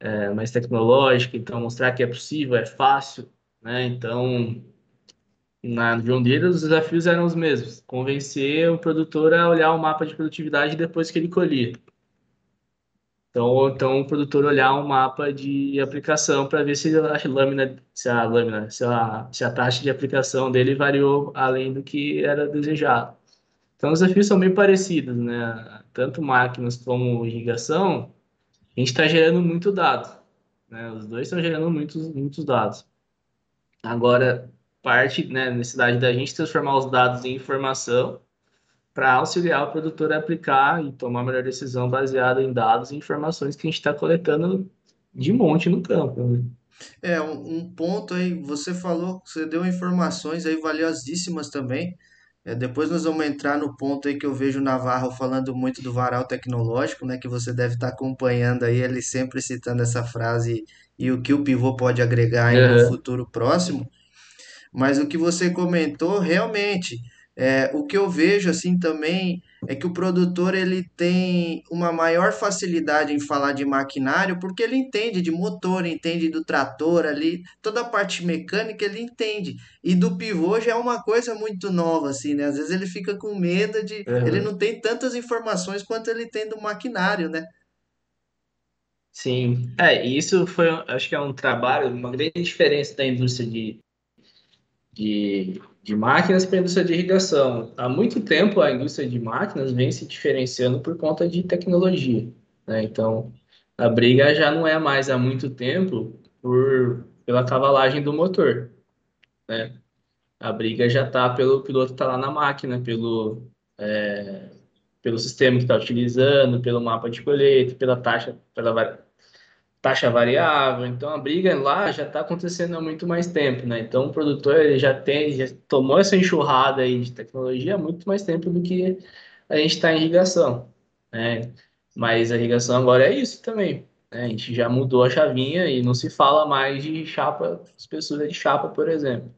B: é, mais tecnológica, então mostrar que é possível, é fácil, né? Então, na John Deere, os desafios eram os mesmos. Convencer o produtor a olhar o mapa de produtividade depois que ele colhia. Então, então o produtor olhar um mapa de aplicação para ver se a lâmina, se a lâmina, se a, se a taxa de aplicação dele variou além do que era desejado. Então, os desafios são bem parecidos, né? Tanto máquinas como irrigação, a gente está gerando muito dado, né? Os dois estão gerando muitos, muitos dados. Agora, parte, né, necessidade da gente transformar os dados em informação para auxiliar o produtor a aplicar e tomar a melhor decisão baseada em dados e informações que a gente está coletando de monte no campo. Né?
A: É, um, um ponto aí, você falou, você deu informações aí valiosíssimas também. É, depois nós vamos entrar no ponto aí que eu vejo o Navarro falando muito do varal tecnológico, né? Que você deve estar acompanhando aí, ele sempre citando essa frase e o que o pivô pode agregar aí no
B: Uhum.
A: futuro próximo. Mas o que você comentou, realmente, é, o que eu vejo assim também é que o produtor ele tem uma maior facilidade em falar de maquinário porque ele entende de motor, entende do trator ali, toda a parte mecânica ele entende. E do pivô já é uma coisa muito nova assim, né? Às vezes ele fica com medo de, ele
B: Uhum.
A: não tem tantas informações quanto ele tem do maquinário, né?
B: Sim, é, e isso foi, acho que é um trabalho, uma grande diferença da indústria de, de, de máquinas para a indústria de irrigação. Há muito tempo a indústria de máquinas vem se diferenciando por conta de tecnologia, né? Então, a briga já não é mais há muito tempo por, pela cavalagem do motor, né? A briga já está pelo piloto que está lá na máquina, pelo, pelo sistema que está utilizando, pelo mapa de colheita, pela taxa, pela taxa variável. Então a briga lá já está acontecendo há muito mais tempo, né? Então o produtor ele já tem, já tomou essa enxurrada aí de tecnologia há muito mais tempo do que a gente está em irrigação, né? Mas a irrigação agora é isso também. né? A gente já mudou a chavinha e não se fala mais de chapa, espessura de chapa, por exemplo.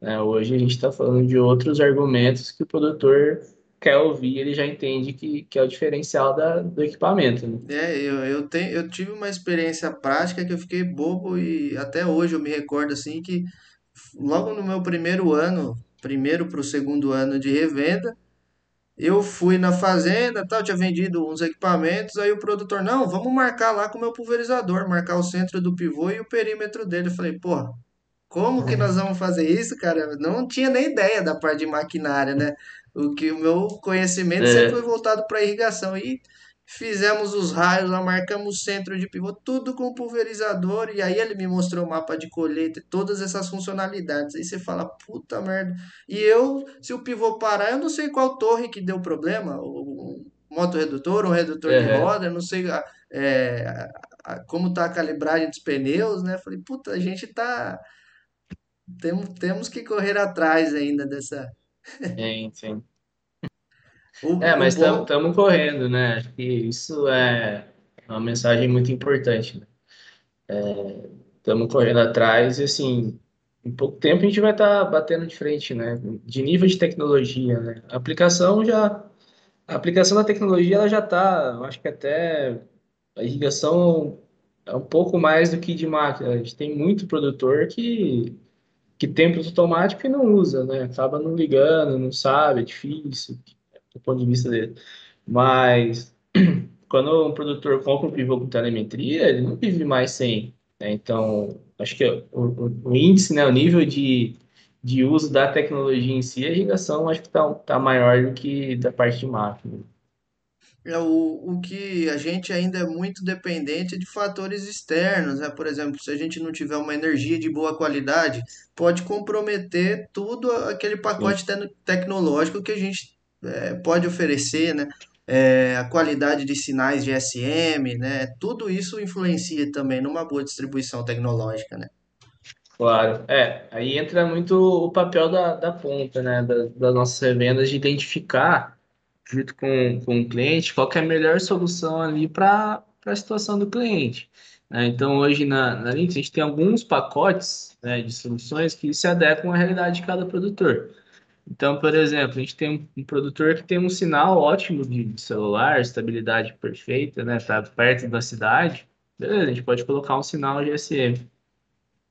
B: né? Hoje a gente está falando de outros argumentos que o produtor quer ouvir, ele já entende que, que é o diferencial da, do equipamento, né?
A: É, eu, eu, tenho, eu tive uma experiência prática que eu fiquei bobo e até hoje eu me recordo assim que logo no meu primeiro ano, primeiro para o segundo ano de revenda, eu fui na fazenda, tal, tinha vendido uns equipamentos, aí o produtor, não, vamos marcar lá com o meu pulverizador, marcar o centro do pivô e o perímetro dele. Eu falei, porra, como que nós vamos fazer isso, cara? Não tinha nem ideia da parte de maquinária, né? O que o meu conhecimento sempre foi
B: É,
A: voltado para irrigação e fizemos os raios, lá marcamos o centro de pivô, tudo com pulverizador e aí ele me mostrou o mapa de colheita, e todas essas funcionalidades. Aí você fala, puta merda. E eu, se o pivô parar, eu não sei qual torre que deu problema, o motorredutor, um redutor de
B: é,
A: roda, eu não sei a- é, a- a- como tá a calibragem dos pneus, né? Falei, puta, a gente tá temos, temos que correr atrás ainda dessa.
B: Sim, sim.
A: O,
B: É, mas
A: bom.
B: estamos correndo, né? Acho que isso é uma mensagem muito importante, né? Estamos correndo atrás e, assim, em pouco tempo a gente vai estar batendo de frente, né? De nível de tecnologia, né? A aplicação já... A aplicação da tecnologia, ela já está, acho que até a irrigação é um pouco mais do que de máquina. A gente tem muito produtor que, que tem produto automático e não usa, né? Acaba não ligando, não sabe, é difícil do ponto de vista dele. Mas quando um produtor compra um pivô com telemetria, ele não vive mais sem, né? Então, acho que o, o, o índice, né, o nível de, de uso da tecnologia em si, a irrigação acho que está tá maior do que da parte de máquina.
A: É o, o que a gente ainda é muito dependente de fatores externos, né? Por exemplo, se a gente não tiver uma energia de boa qualidade, pode comprometer tudo aquele pacote te- tecnológico que a gente eh, pode oferecer, né? Eh, a qualidade de sinais de SM, né? Tudo isso influencia também numa boa distribuição tecnológica, né?
B: claro. É, aí entra muito o papel da, da ponta, né, da- das nossas revendas de identificar, junto com, com o cliente, qual é a melhor solução ali para a situação do cliente. né? Então, hoje na, na Linux, a gente tem alguns pacotes, né, de soluções que se adequam à realidade de cada produtor. Então, por exemplo, a gente tem um, um produtor que tem um sinal ótimo de, celular, estabilidade perfeita, né? Tá perto da cidade. Beleza, a gente pode colocar um sinal GSM.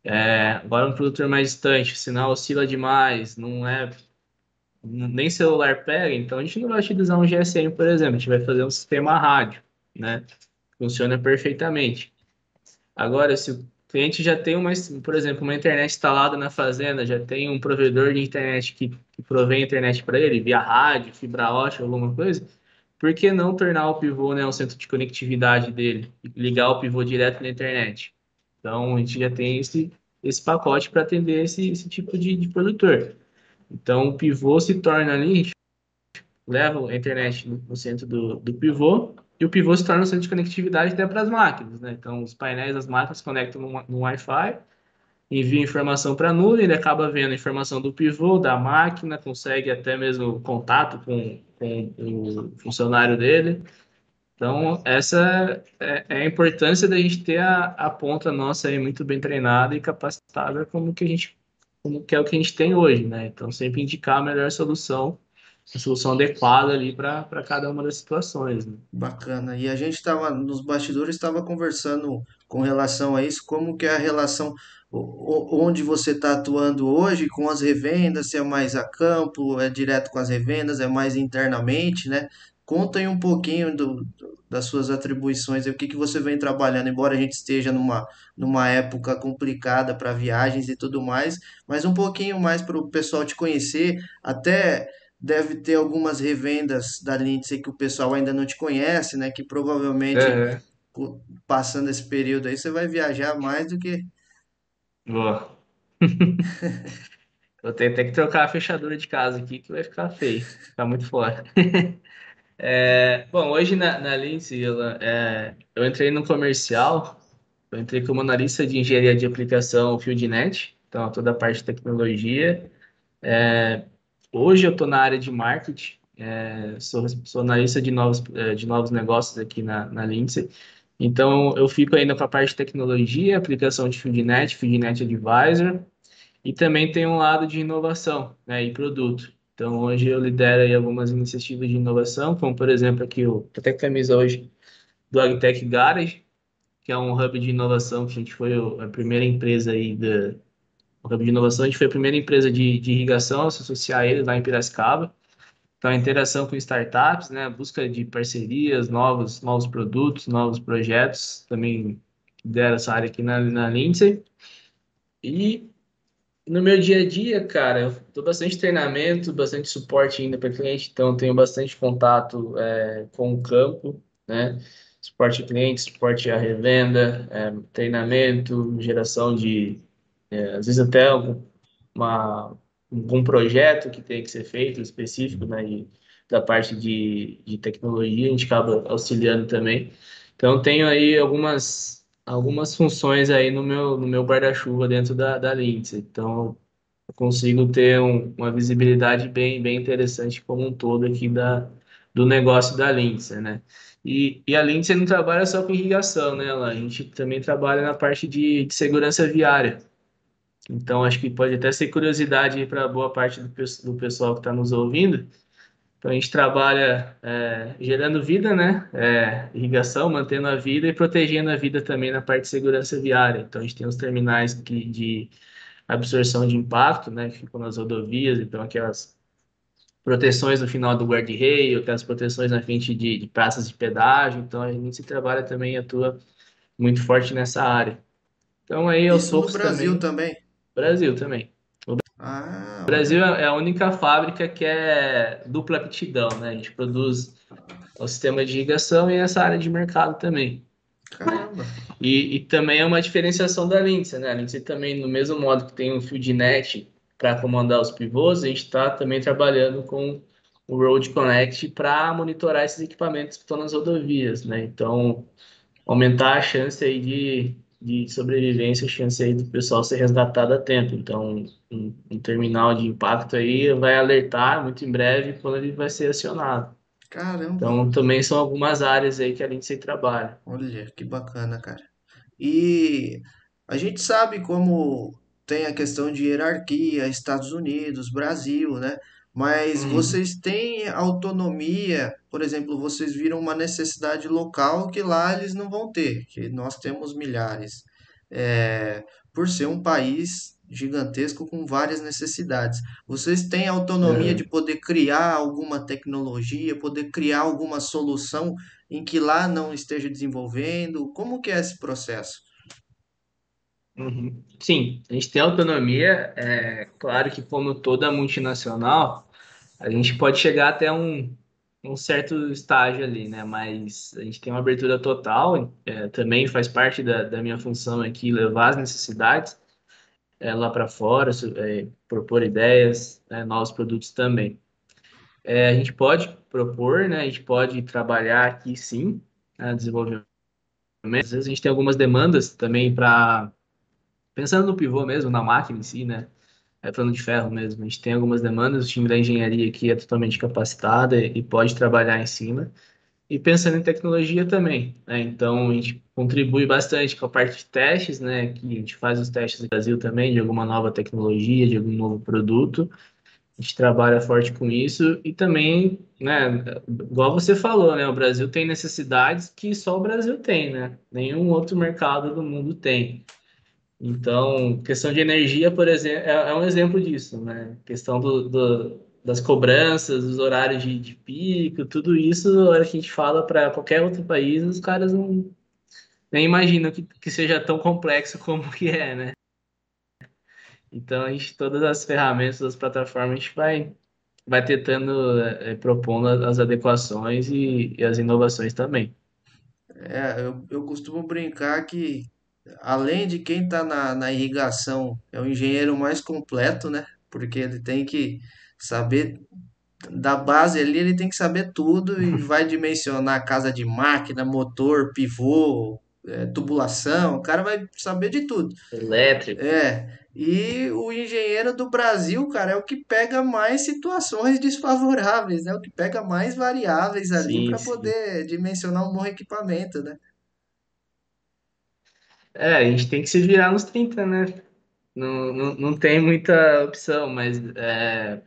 B: É, agora, um produtor mais distante, o sinal oscila demais, não é nem celular pega, então a gente não vai utilizar um GSM, por exemplo, a gente vai fazer um sistema rádio, né? Funciona perfeitamente. Agora, se o cliente já tem uma, por exemplo, uma internet instalada na fazenda, já tem um provedor de internet que, que provém internet para ele, via rádio, fibra ótica, alguma coisa, por que não tornar o pivô, né, um centro de conectividade dele, ligar o pivô direto na internet? Então, a gente já tem esse, esse pacote para atender esse, esse tipo de, de produtor. Então, o pivô se torna ali, leva a internet no, centro do, do pivô, e o pivô se torna o centro de conectividade até para as máquinas, né? Então, os painéis das máquinas conectam no, no Wi-Fi, envia informação para a nuvem, ele acaba vendo a informação do pivô, da máquina, consegue até mesmo contato com, com o funcionário dele. Então, essa é, é a importância da gente ter a, a ponta nossa aí muito bem treinada e capacitada como que a gente, como que é o que a gente tem hoje, né? Então, sempre indicar a melhor solução, a solução adequada ali para cada uma das situações, né?
A: Bacana. E a gente estava nos bastidores estava conversando com relação a isso, como que é a relação onde você está atuando hoje com as revendas, se é mais a campo, é direto com as revendas, é mais internamente, né? Conta aí um pouquinho do- das suas atribuições, e o que que você vem trabalhando, embora a gente esteja numa, numa época complicada para viagens e tudo mais, mas um pouquinho mais para o pessoal te conhecer, até deve ter algumas revendas da Lindsay que o pessoal ainda não te conhece, né? Que provavelmente
B: É,
A: passando esse período aí você vai viajar mais do que
B: boa. Vou ter, ter que trocar a fechadura de casa aqui, que vai ficar feio, ficar muito fora. É, bom, hoje na, na Lindsay, é, eu entrei no comercial, eu entrei como analista de engenharia de aplicação FieldNet, então toda a parte de tecnologia. É, hoje eu estou na área de marketing, é, sou, sou analista de novos, é, de novos negócios aqui na, na Lindsay. Então eu fico ainda com a parte de tecnologia, aplicação de FieldNet, FieldNet Advisor, e também tem um lado de inovação, né, e produto. Então, hoje eu lidero aí algumas iniciativas de inovação, como, por exemplo, aqui o até camisa hoje do AgTech Garage, que é um hub de inovação que a gente foi a primeira empresa aí da o hub de inovação, a gente foi a primeira empresa de, de irrigação a se associar a ele lá em Piracicaba. Então, a interação com startups, né, a busca de parcerias, novos, novos produtos, novos projetos, também lidero essa área aqui na, na Lindsay. E No meu dia a dia, cara, eu dou bastante treinamento, bastante suporte ainda para cliente, então tenho bastante contato é, com o campo, né? Suporte a cliente, suporte à revenda, é, treinamento, geração de, é, às vezes até uma, algum projeto que tem que ser feito específico, né? E da parte de, de tecnologia, a gente acaba auxiliando também. Então, tenho aí algumas, algumas funções aí no meu, no meu guarda-chuva dentro da, da Lindsay. Então, eu consigo ter um- uma visibilidade bem, bem interessante como um todo aqui da, do negócio da Lindsay, né? E, e a Lindsay não trabalha só com irrigação, né, Ela? A gente também trabalha na parte de, de segurança viária. Então, acho que pode até ser curiosidade para boa parte do, do pessoal que está nos ouvindo. Então, a gente trabalha é, gerando vida, né? É, irrigação, mantendo a vida e protegendo a vida também na parte de segurança viária. Então, a gente tem os terminais que- de absorção de impacto, né? Que ficam nas rodovias, então aquelas proteções no final do guarda-reio, aquelas proteções na frente de, de praças de pedágio. Então, a gente se trabalha também, atua muito forte nessa área. Então, aí, aos
A: isso no
B: poucos
A: Brasil
B: também,
A: também.
B: Brasil também.
A: Ah,
B: O Brasil
A: olha,
B: é a única fábrica que é dupla aptidão, né? A gente produz o sistema de irrigação e essa área de mercado também.
A: caramba.
B: E, e também é uma diferenciação da Lindsay, né? A Lindsay também, no mesmo modo que tem um fio de net para comandar os pivôs, a gente está também trabalhando com o Road Connect para monitorar esses equipamentos que estão nas rodovias, né? Então, aumentar a chance aí de, de sobrevivência, chance aí do pessoal ser resgatado a tempo. Então, um, um terminal de impacto aí vai alertar muito em breve quando ele vai ser acionado.
A: Caramba.
B: Então, também são algumas áreas aí que a Lindsay trabalha.
A: Olha, que bacana, cara. E a gente sabe como tem a questão de hierarquia, Estados Unidos, Brasil, né? Mas
B: Uhum.
A: vocês têm autonomia, por exemplo, vocês viram uma necessidade local que lá eles não vão ter, que nós temos milhares. É, por ser um país gigantesco com várias necessidades. Vocês têm autonomia de
B: Uhum.
A: poder criar alguma tecnologia, poder criar alguma solução em que lá não esteja desenvolvendo? Como que é esse processo?
B: Uhum. Sim, a gente tem autonomia. É claro que, como toda multinacional, a gente pode chegar até um, um certo estágio ali, né? Mas a gente tem uma abertura total. é, também faz parte da, da minha função aqui levar as necessidades é, lá para fora, é, propor ideias, né, novos produtos também. É, a gente pode propor, né? A gente pode trabalhar aqui, sim, né, desenvolvimento. Às vezes a gente tem algumas demandas também para pensando no pivô mesmo, na máquina em si, né? É plano de ferro mesmo. A gente tem algumas demandas, o time da engenharia aqui é totalmente capacitado e pode trabalhar em cima. E pensando em tecnologia também, né? Então a gente contribui bastante com a parte de testes, né? Que a gente faz os testes no Brasil também de alguma nova tecnologia, de algum novo produto. A gente trabalha forte com isso e também, né? Igual você falou, né? O Brasil tem necessidades que só o Brasil tem, né? Nenhum outro mercado do mundo tem. Então, questão de energia, por exemplo, é, é um exemplo disso, né? Questão do, do- das cobranças, dos horários de, de pico, tudo isso, a hora que a gente fala para qualquer outro país, os caras não nem imaginam que, que seja tão complexo como que é, né? Então, a gente, todas as ferramentas, as plataformas, a gente vai, vai tentando, é, propondo as adequações e, e as inovações também.
A: É, eu, eu costumo brincar que, além de quem está na, na irrigação, é o engenheiro mais completo, né? Porque ele tem que saber da base ali, ele tem que saber tudo e vai dimensionar casa de máquina, motor, pivô, é, tubulação, o cara vai saber de tudo.
B: Elétrico,
A: É, e o engenheiro do Brasil, cara, é o que pega mais situações desfavoráveis, né? O que pega mais variáveis ali
B: sim,
A: para
B: sim.
A: poder dimensionar um bom equipamento, né?
B: É, a gente tem que se virar nos 30, né? Não, não, não tem muita opção, mas, é,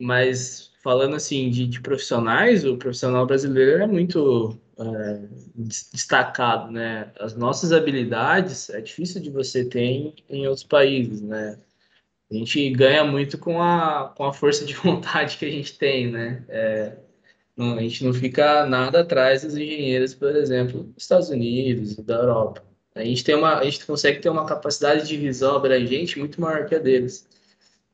B: mas falando assim de, de profissionais, o profissional brasileiro é muito é, des- destacado, né? As nossas habilidades é difícil de você ter em, em outros países, né? A gente ganha muito com a, com a força de vontade que a gente tem, né? Não, a gente não fica nada atrás dos engenheiros, por exemplo, dos Estados Unidos da Europa. A gente tem uma, a gente consegue ter uma capacidade de visão abrangente muito maior que a deles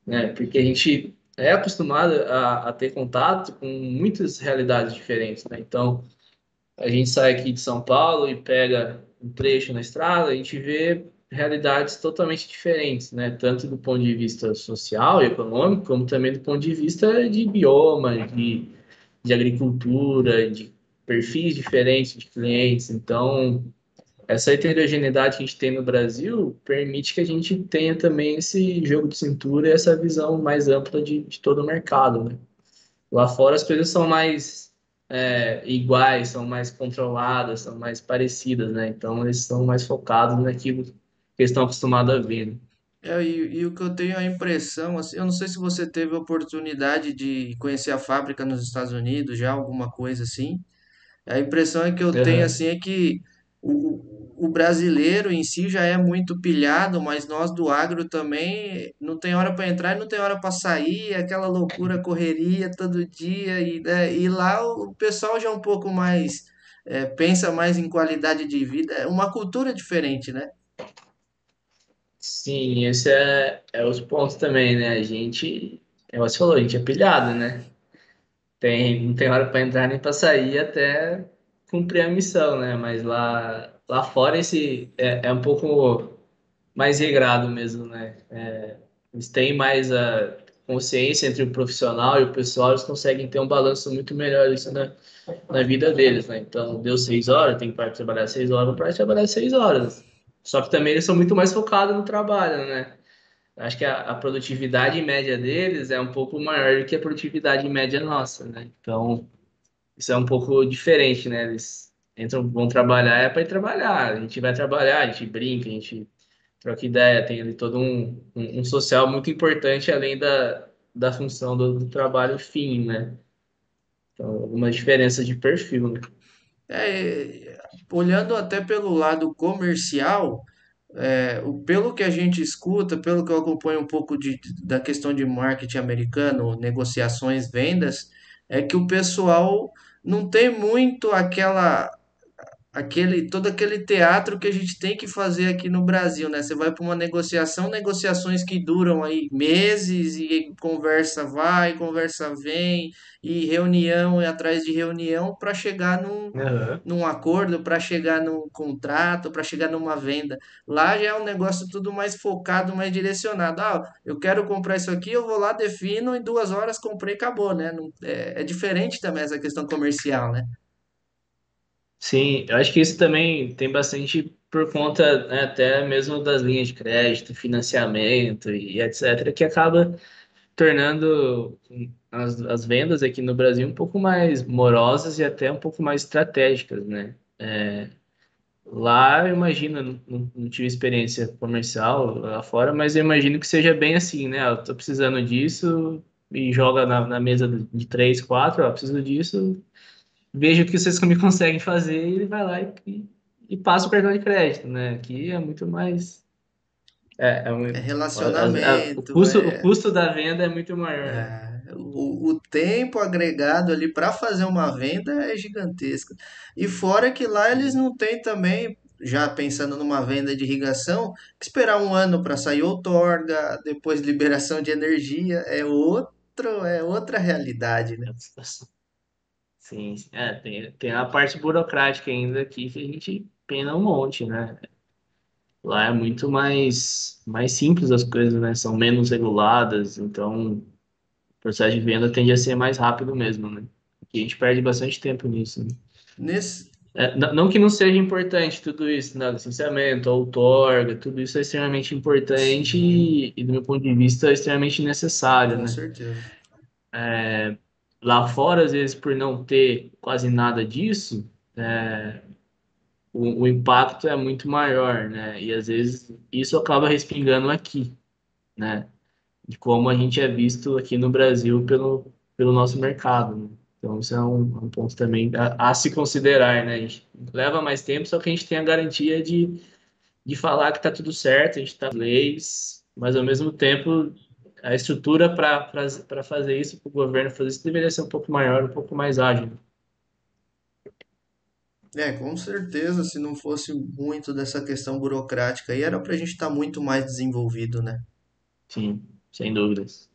B: né? Porque a gente é acostumado a, a ter contato com muitas realidades diferentes, né? Então, a gente sai aqui de São Paulo e pega um trecho na estrada, a gente vê realidades totalmente diferentes, né? Tanto do ponto de vista social e econômico, como também do ponto de vista de bioma, de, de agricultura, de perfis diferentes de clientes. Então, essa heterogeneidade que a gente tem no Brasil permite que a gente tenha também esse jogo de cintura e essa visão mais ampla de, de todo o mercado, né? Lá fora as coisas são mais é, iguais, são mais controladas, são mais parecidas, né? Então eles estão mais focados naquilo que eles estão acostumados a ver, né?
A: É, e, e o que eu tenho a impressão, assim, eu não sei se você teve a oportunidade de conhecer a fábrica nos Estados Unidos, já alguma coisa assim. A impressão é que eu tenho
B: Aham.
A: assim é que o, o brasileiro em si já é muito pilhado, mas nós do agro também não tem hora para entrar e não tem hora para sair, é aquela loucura, correria todo dia e, né, e lá o pessoal já é um pouco mais é, pensa mais em qualidade de vida, é uma cultura diferente, né?
B: Sim, esse é, é os pontos também, né? A gente, é o que você falou, a gente é pilhado, né? Tem, não tem hora para entrar nem para sair até cumprir a missão, né? Mas lá, lá fora esse é, é um pouco mais regrado mesmo, né? É, eles têm mais a consciência entre o profissional e o pessoal, eles conseguem ter um balanço muito melhor isso na, na vida deles, né? Então, deu seis horas, tem que trabalhar seis horas, para trabalhar seis horas. Só que também eles são muito mais focados no trabalho, né? Acho que a, a, produtividade média deles é um pouco maior do que a produtividade média nossa, né? Então, isso é um pouco diferente, né? Eles entram, vão trabalhar, é para ir trabalhar. A gente vai trabalhar, a gente brinca, a gente troca ideia, tem ali todo um, um, um social muito importante além da, da função do, do trabalho fim, né? Então, algumas diferenças de perfil, né?
A: É, olhando até pelo lado comercial, é, pelo que a gente escuta, pelo que eu acompanho um pouco de, da questão de marketing americano, negociações, vendas, é que o pessoal não tem muito aquela aquele todo aquele teatro que a gente tem que fazer aqui no Brasil, né? Você vai para uma negociação, negociações que duram aí meses e conversa vai, conversa vem e reunião e atrás de reunião para chegar num,
B: Aham.
A: num acordo, para chegar num contrato, para chegar numa venda. Lá já é um negócio tudo mais focado, mais direcionado. Ah, eu quero comprar isso aqui, eu vou lá, defino, em duas horas comprei, acabou, né? Não- é, é diferente também essa questão comercial, né?
B: Sim, eu acho que isso também tem bastante por conta, né, até mesmo das linhas de crédito, financiamento e etc., que acaba tornando as, as vendas aqui no Brasil um pouco mais morosas e até um pouco mais estratégicas, né? É, lá eu imagino, não, não tive experiência comercial lá fora, mas eu imagino que seja bem assim, né? Eu tô precisando disso e joga na, na mesa de três, quatro, ó, preciso disso, vejo o que vocês me conseguem fazer e ele vai lá e, e, e passa o cartão de crédito, né? Aqui é muito mais. É, é
A: É
B: muito, a- a- o
A: relacionamento,
B: custo, o
A: é
B: custo da venda é muito maior, né?
A: O, o tempo agregado ali para fazer uma venda é gigantesco. E fora que lá eles não têm também, já pensando numa venda de irrigação, que esperar um ano para sair outorga, depois liberação de energia, é outro, é outra realidade, né?
B: Sim, sim. é, tem, tem a parte burocrática ainda aqui que a gente pena um monte, né? Lá é muito mais, mais simples as coisas, né? São menos reguladas, então o processo de venda tende a ser mais rápido mesmo, né? Aqui a gente perde bastante tempo nisso, né?
A: Nesse,
B: É, não que não seja importante tudo isso, né? Licenciamento, outorga, tudo isso é extremamente importante e, e, do meu ponto de vista, é extremamente necessário,
A: com
B: né?
A: certeza.
B: Lá fora, às vezes, por não ter quase nada disso, é, o, o impacto é muito maior, né? E às vezes isso acaba respingando aqui, né? De como a gente é visto aqui no Brasil pelo, pelo nosso mercado, né? Então, isso é um, um ponto também a, a se considerar, né? Leva mais tempo, só que a gente tem a garantia de, de falar que está tudo certo, a gente está leis, mas ao mesmo tempo a estrutura para fazer isso, para o governo fazer isso, deveria ser um pouco maior, um pouco mais ágil.
A: É, com certeza, se não fosse muito dessa questão burocrática aí, era para a gente estar muito mais desenvolvido, né?
B: Sim, sem dúvidas.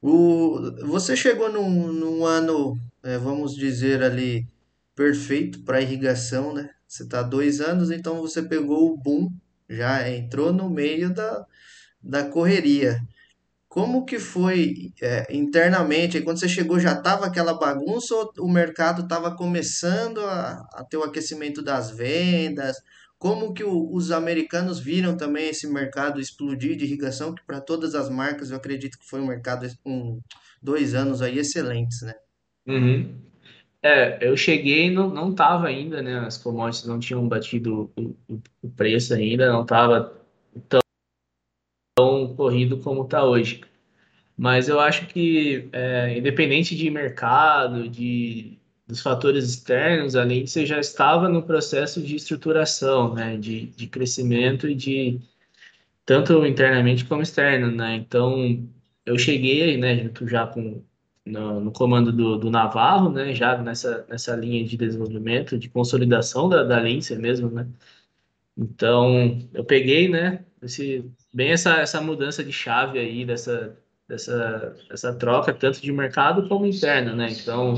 A: O, você chegou num, num ano, é, vamos dizer ali, perfeito para irrigação, né? Você está há dois anos, então você pegou o boom, já entrou no meio da, da correria. Como que foi, é, internamente? Quando você chegou, já estava aquela bagunça ou o mercado estava começando a, a ter o aquecimento das vendas? Como que o- os americanos viram também esse mercado explodir de irrigação, que para todas as marcas eu acredito que foi um mercado com dois anos aí excelentes, né?
B: Uhum. É, eu cheguei não, não tava ainda, né? As commodities não tinham batido o, o- o preço ainda, não tava tão corrido como tá hoje. Mas eu acho que, é, independente de mercado, de, dos fatores externos, a Lindsay já estava no processo de estruturação, né? De, de crescimento e de tanto internamente como externo, né? Então, eu cheguei, né, junto já com no, no comando do, do Navarro, né, já nessa, nessa linha de desenvolvimento, de consolidação da, da Lindsay mesmo, né? Então, eu peguei, né, Esse, bem essa, essa mudança de chave aí, dessa, dessa, dessa troca, tanto de mercado como interna, né? Então,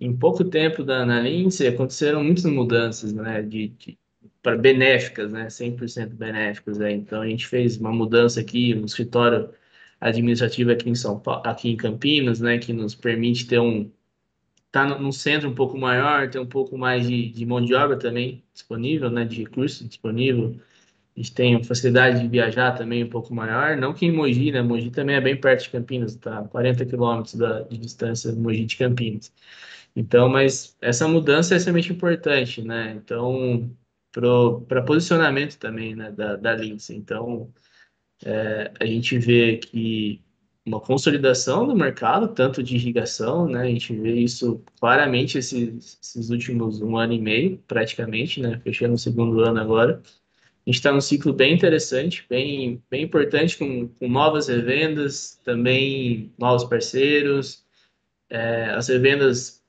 B: em pouco tempo da, na aconteceram muitas mudanças, né? De, de para benéficas, né? 100% benéficas, né? Então, a gente fez uma mudança aqui no escritório administrativo aqui em São Paulo, aqui em Campinas, né? Que nos permite ter um tá num centro um pouco maior, ter um pouco mais de, de mão de obra também disponível, né? De recursos disponível a gente tem facilidade de viajar também um pouco maior, não que em Mogi, né? Mogi também é bem perto de Campinas, tá? 40 quilômetros de distância de Mogi de Campinas. Então, mas essa mudança é extremamente importante, né? Então, para posicionamento também, né, da, da Lindsay. Então, é, a gente vê que uma consolidação do mercado, tanto de irrigação, né? A gente vê isso claramente esses, esses últimos um ano e meio, praticamente, né? Fechando o segundo ano agora a gente está num ciclo bem interessante, bem, bem importante, com, com novas revendas, também novos parceiros. É, as revendas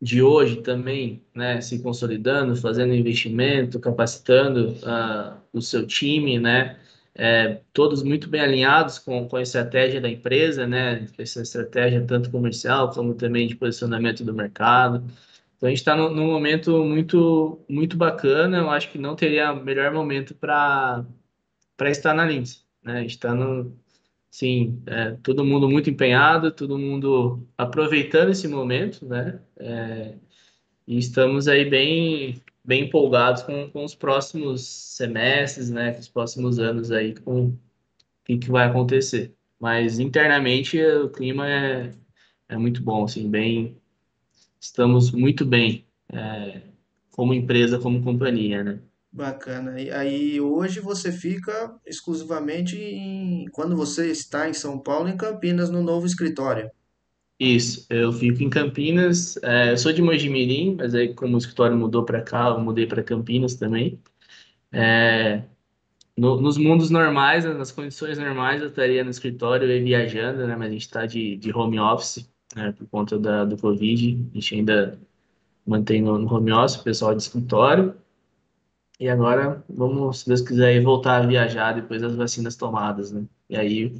B: de hoje também, né, se consolidando, fazendo investimento, capacitando uh, o seu time, né, é, todos muito bem alinhados com, com a estratégia da empresa, né, essa estratégia tanto comercial como também de posicionamento do mercado. Então a gente está num, momento muito, muito bacana. Eu acho que não teria melhor momento para para estar na Lindsay. Né? A gente está no, sim, é, todo mundo muito empenhado, todo mundo aproveitando esse momento, né? É, e estamos aí bem, bem empolgados com, com os próximos semestres, né? Com os próximos anos aí, com o que, que vai acontecer. Mas internamente o clima é, é muito bom, assim, bem estamos muito bem é, como empresa, como companhia, né?
A: Bacana. E aí hoje você fica exclusivamente em, quando você está em São Paulo, em Campinas, no novo escritório.
B: Isso, eu fico em Campinas. É, eu sou de Mojimirim, mas aí como o escritório mudou para cá, eu mudei para Campinas também. É, no, nos mundos normais, nas condições normais, eu estaria no escritório e viajando, né? Mas a gente está de, de home office né, por conta da, do Covid. A gente ainda mantém no, no home office, o pessoal de escritório. E agora vamos, se Deus quiser, voltar a viajar depois das vacinas tomadas, né? E aí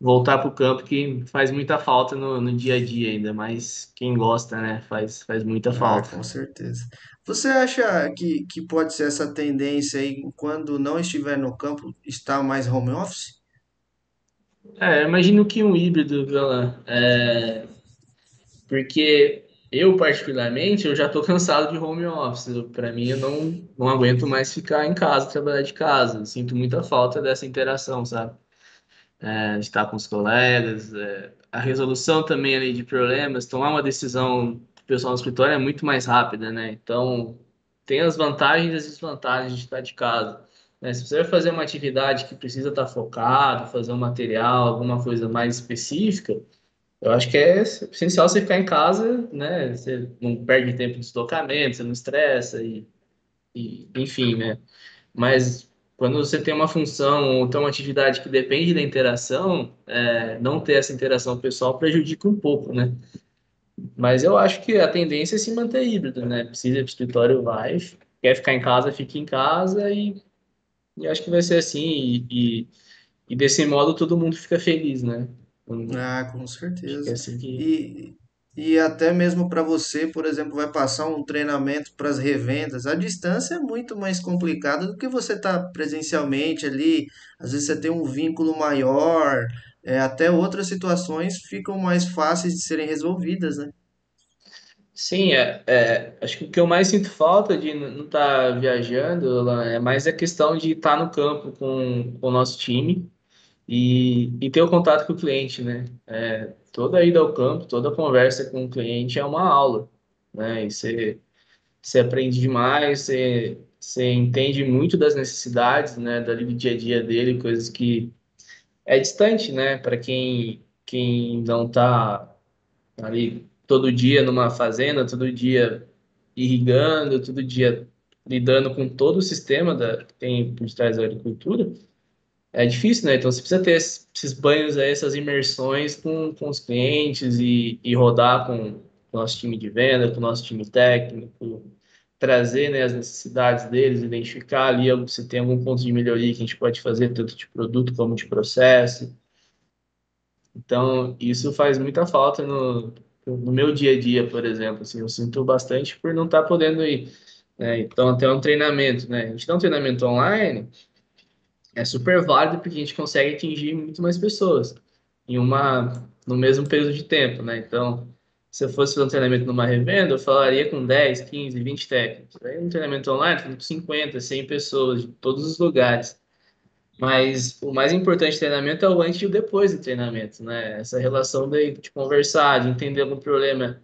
B: voltar para o campo que faz muita falta no, no dia a dia ainda, mas quem gosta, né, faz, faz muita
A: Ah,
B: falta.
A: com certeza. Você acha que, que pode ser essa tendência aí, quando não estiver no campo, estar mais home office?
B: É, eu imagino que um híbrido? É, Porque eu, particularmente, eu já estou cansado de home office. Para mim, eu não, não aguento mais ficar em casa, trabalhar de casa. Sinto muita falta dessa interação, sabe? É, de estar com os colegas. é, a resolução também ali de problemas, tomar uma decisão do pessoal no escritório é muito mais rápida, né? Então, tem as vantagens e as desvantagens de estar de casa. né? Se você vai fazer uma atividade que precisa estar focado, fazer um material, alguma coisa mais específica, eu acho que é essencial você ficar em casa, né? Você não perde tempo de deslocamento, você não estressa e, e enfim, né? Mas quando você tem uma função ou tem uma atividade que depende da interação, é, não ter essa interação pessoal prejudica um pouco, né? Mas eu acho que a tendência é se manter híbrido, né? Precisa ir para o escritório, vai. Quer ficar em casa, fique em casa e, e acho que vai ser assim. E, e, e desse modo todo mundo fica feliz, né? Hum,
A: Ah, com
B: que é
A: certeza.
B: assim que
A: E, e até mesmo para você, por exemplo, vai passar um treinamento para as revendas. A distância é muito mais complicada do que você estar presencialmente ali. Às vezes você tem um vínculo maior, é, até outras situações ficam mais fáceis de serem resolvidas, né?
B: Sim, é, é, acho que o que eu mais sinto falta de não estar viajando Alan, é mais a questão de estar no campo com, com o nosso time e, e ter o contato com o cliente, né? É, toda ida ao campo, toda conversa com o cliente é uma aula, né? E você, aprende demais, você, você entende muito das necessidades, né? Dali do dia a dia dele, coisas que é distante, né? Para quem, quem não está ali todo dia numa fazenda, todo dia irrigando, todo dia lidando com todo o sistema da, que tem por trás da agricultura, é difícil, né? Então você precisa ter esses banhos aí, essas imersões com, com os clientes e, e rodar com o nosso time de venda, com o nosso time técnico. trazer né, as necessidades deles, identificar ali se tem algum ponto de melhoria que a gente pode fazer, tanto de produto como de processo. Então, isso faz muita falta no, no meu dia a dia, por exemplo. Assim, eu sinto bastante por não estar tá podendo ir. Né? Então, até um treinamento, né? A gente dá um treinamento online, é super válido porque a gente consegue atingir muito mais pessoas em uma no mesmo período de tempo, né? Então, se eu fosse fazer um treinamento numa revenda, eu falaria com 10, 15, 20 técnicos. Aí um treinamento online, com 50, 100 pessoas de todos os lugares. Mas o mais importante do treinamento é o antes e o depois do treinamento, né? Essa relação de, de conversar, de entender algum problema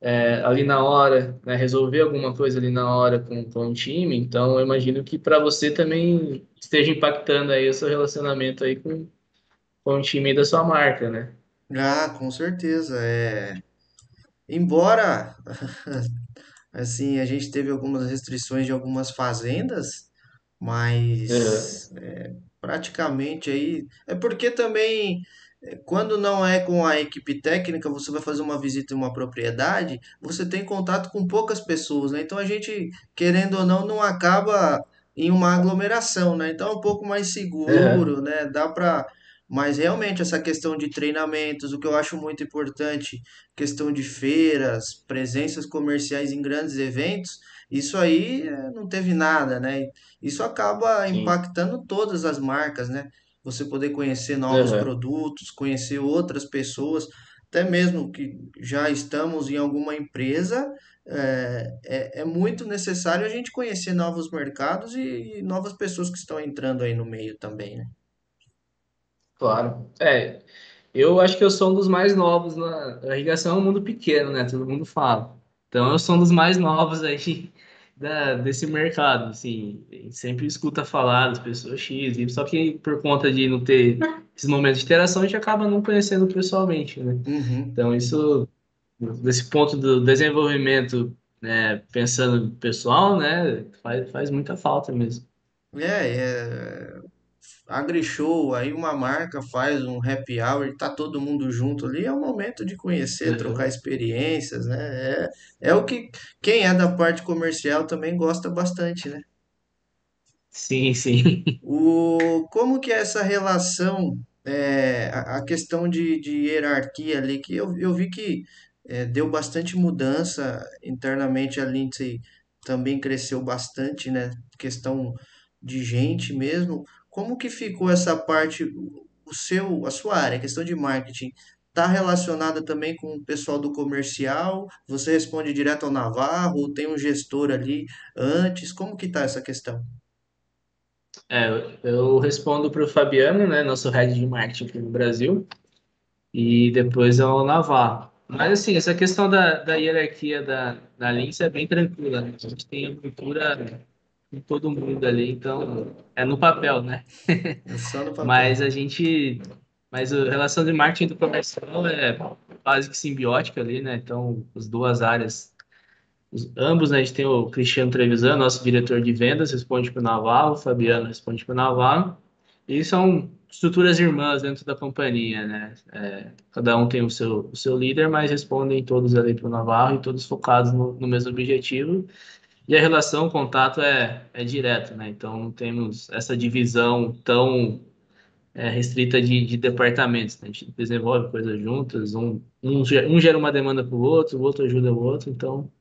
B: é, ali na hora, né? resolver alguma coisa ali na hora com, com o time. Então, eu imagino que para você também esteja impactando aí o seu relacionamento aí com, com o time da sua marca, né?
A: Ah, com certeza. É... Embora, assim, a gente teve algumas restrições de algumas fazendas, mas é, praticamente aí. É porque também, é, quando não é com a equipe técnica, você vai fazer uma visita em uma propriedade, você tem contato com poucas pessoas, né? Então a gente, querendo ou não, não acaba em uma aglomeração, né? Então é um pouco mais seguro, né? Dá para. Mas realmente essa questão de treinamentos, o que eu acho muito importante, questão de feiras, presenças comerciais em grandes eventos, isso aí é, não teve nada, né? Isso acaba
B: Sim.
A: impactando todas as marcas, né? Você poder conhecer novos
B: Uhum.
A: produtos, conhecer outras pessoas, até mesmo que já estamos em alguma empresa, é, é, é muito necessário a gente conhecer novos mercados e, e novas pessoas que estão entrando aí no meio também, né?
B: Claro. É, eu acho que eu sou um dos mais novos na a irrigação é um mundo pequeno, né? Todo mundo fala. Então eu sou um dos mais novos aí da, desse mercado, assim, a gente sempre escuta falar das pessoas X, Y, só que por conta de não ter esses momentos de interação, a gente acaba não conhecendo pessoalmente, né?
A: Uhum.
B: Então isso, desse ponto do desenvolvimento, né, pensando pessoal, né, faz, faz muita falta mesmo.
A: É, é, agrishow, aí uma marca faz um happy hour, tá todo mundo junto ali, é o momento de conhecer, trocar
B: Uhum.
A: experiências, né? É, é o que quem é da parte comercial também gosta bastante, né?
B: Sim, sim.
A: O, como que é essa relação, é, a, a questão de, de hierarquia ali, que eu, eu vi que é, deu bastante mudança internamente, a Lindsay também cresceu bastante, né? Questão de gente mesmo. Como que ficou essa parte, o seu, a sua área, a questão de marketing, está relacionada também com o pessoal do comercial? Você responde direto ao Navarro? Tem um gestor ali antes? Como que tá essa questão?
B: É, eu respondo para o Fabiano, né, nosso head de marketing aqui no Brasil, e depois ao Navarro. Mas, assim, essa questão da, da hierarquia da, da Lince é bem tranquila, né? A gente tem a cultura com todo mundo ali, então é no papel, né?
A: É só no papel.
B: Mas a gente. Mas a relação de marketing do comercial é quase que simbiótica ali, né? Então, as duas áreas os- ambos, né, a gente tem o Cristiano Trevisan, nosso diretor de vendas, responde para o Navarro, o Fabiano responde para o Navarro, e são estruturas irmãs dentro da companhia, né? É, cada um tem o seu, o seu líder, mas respondem todos ali para o Navarro e todos focados no, no mesmo objetivo. E a relação, o contato é, é direto, né? Então não temos essa divisão tão é, restrita de, de departamentos, né? A gente desenvolve coisas juntas, um, um, um gera uma demanda para o outro, o outro ajuda o outro, então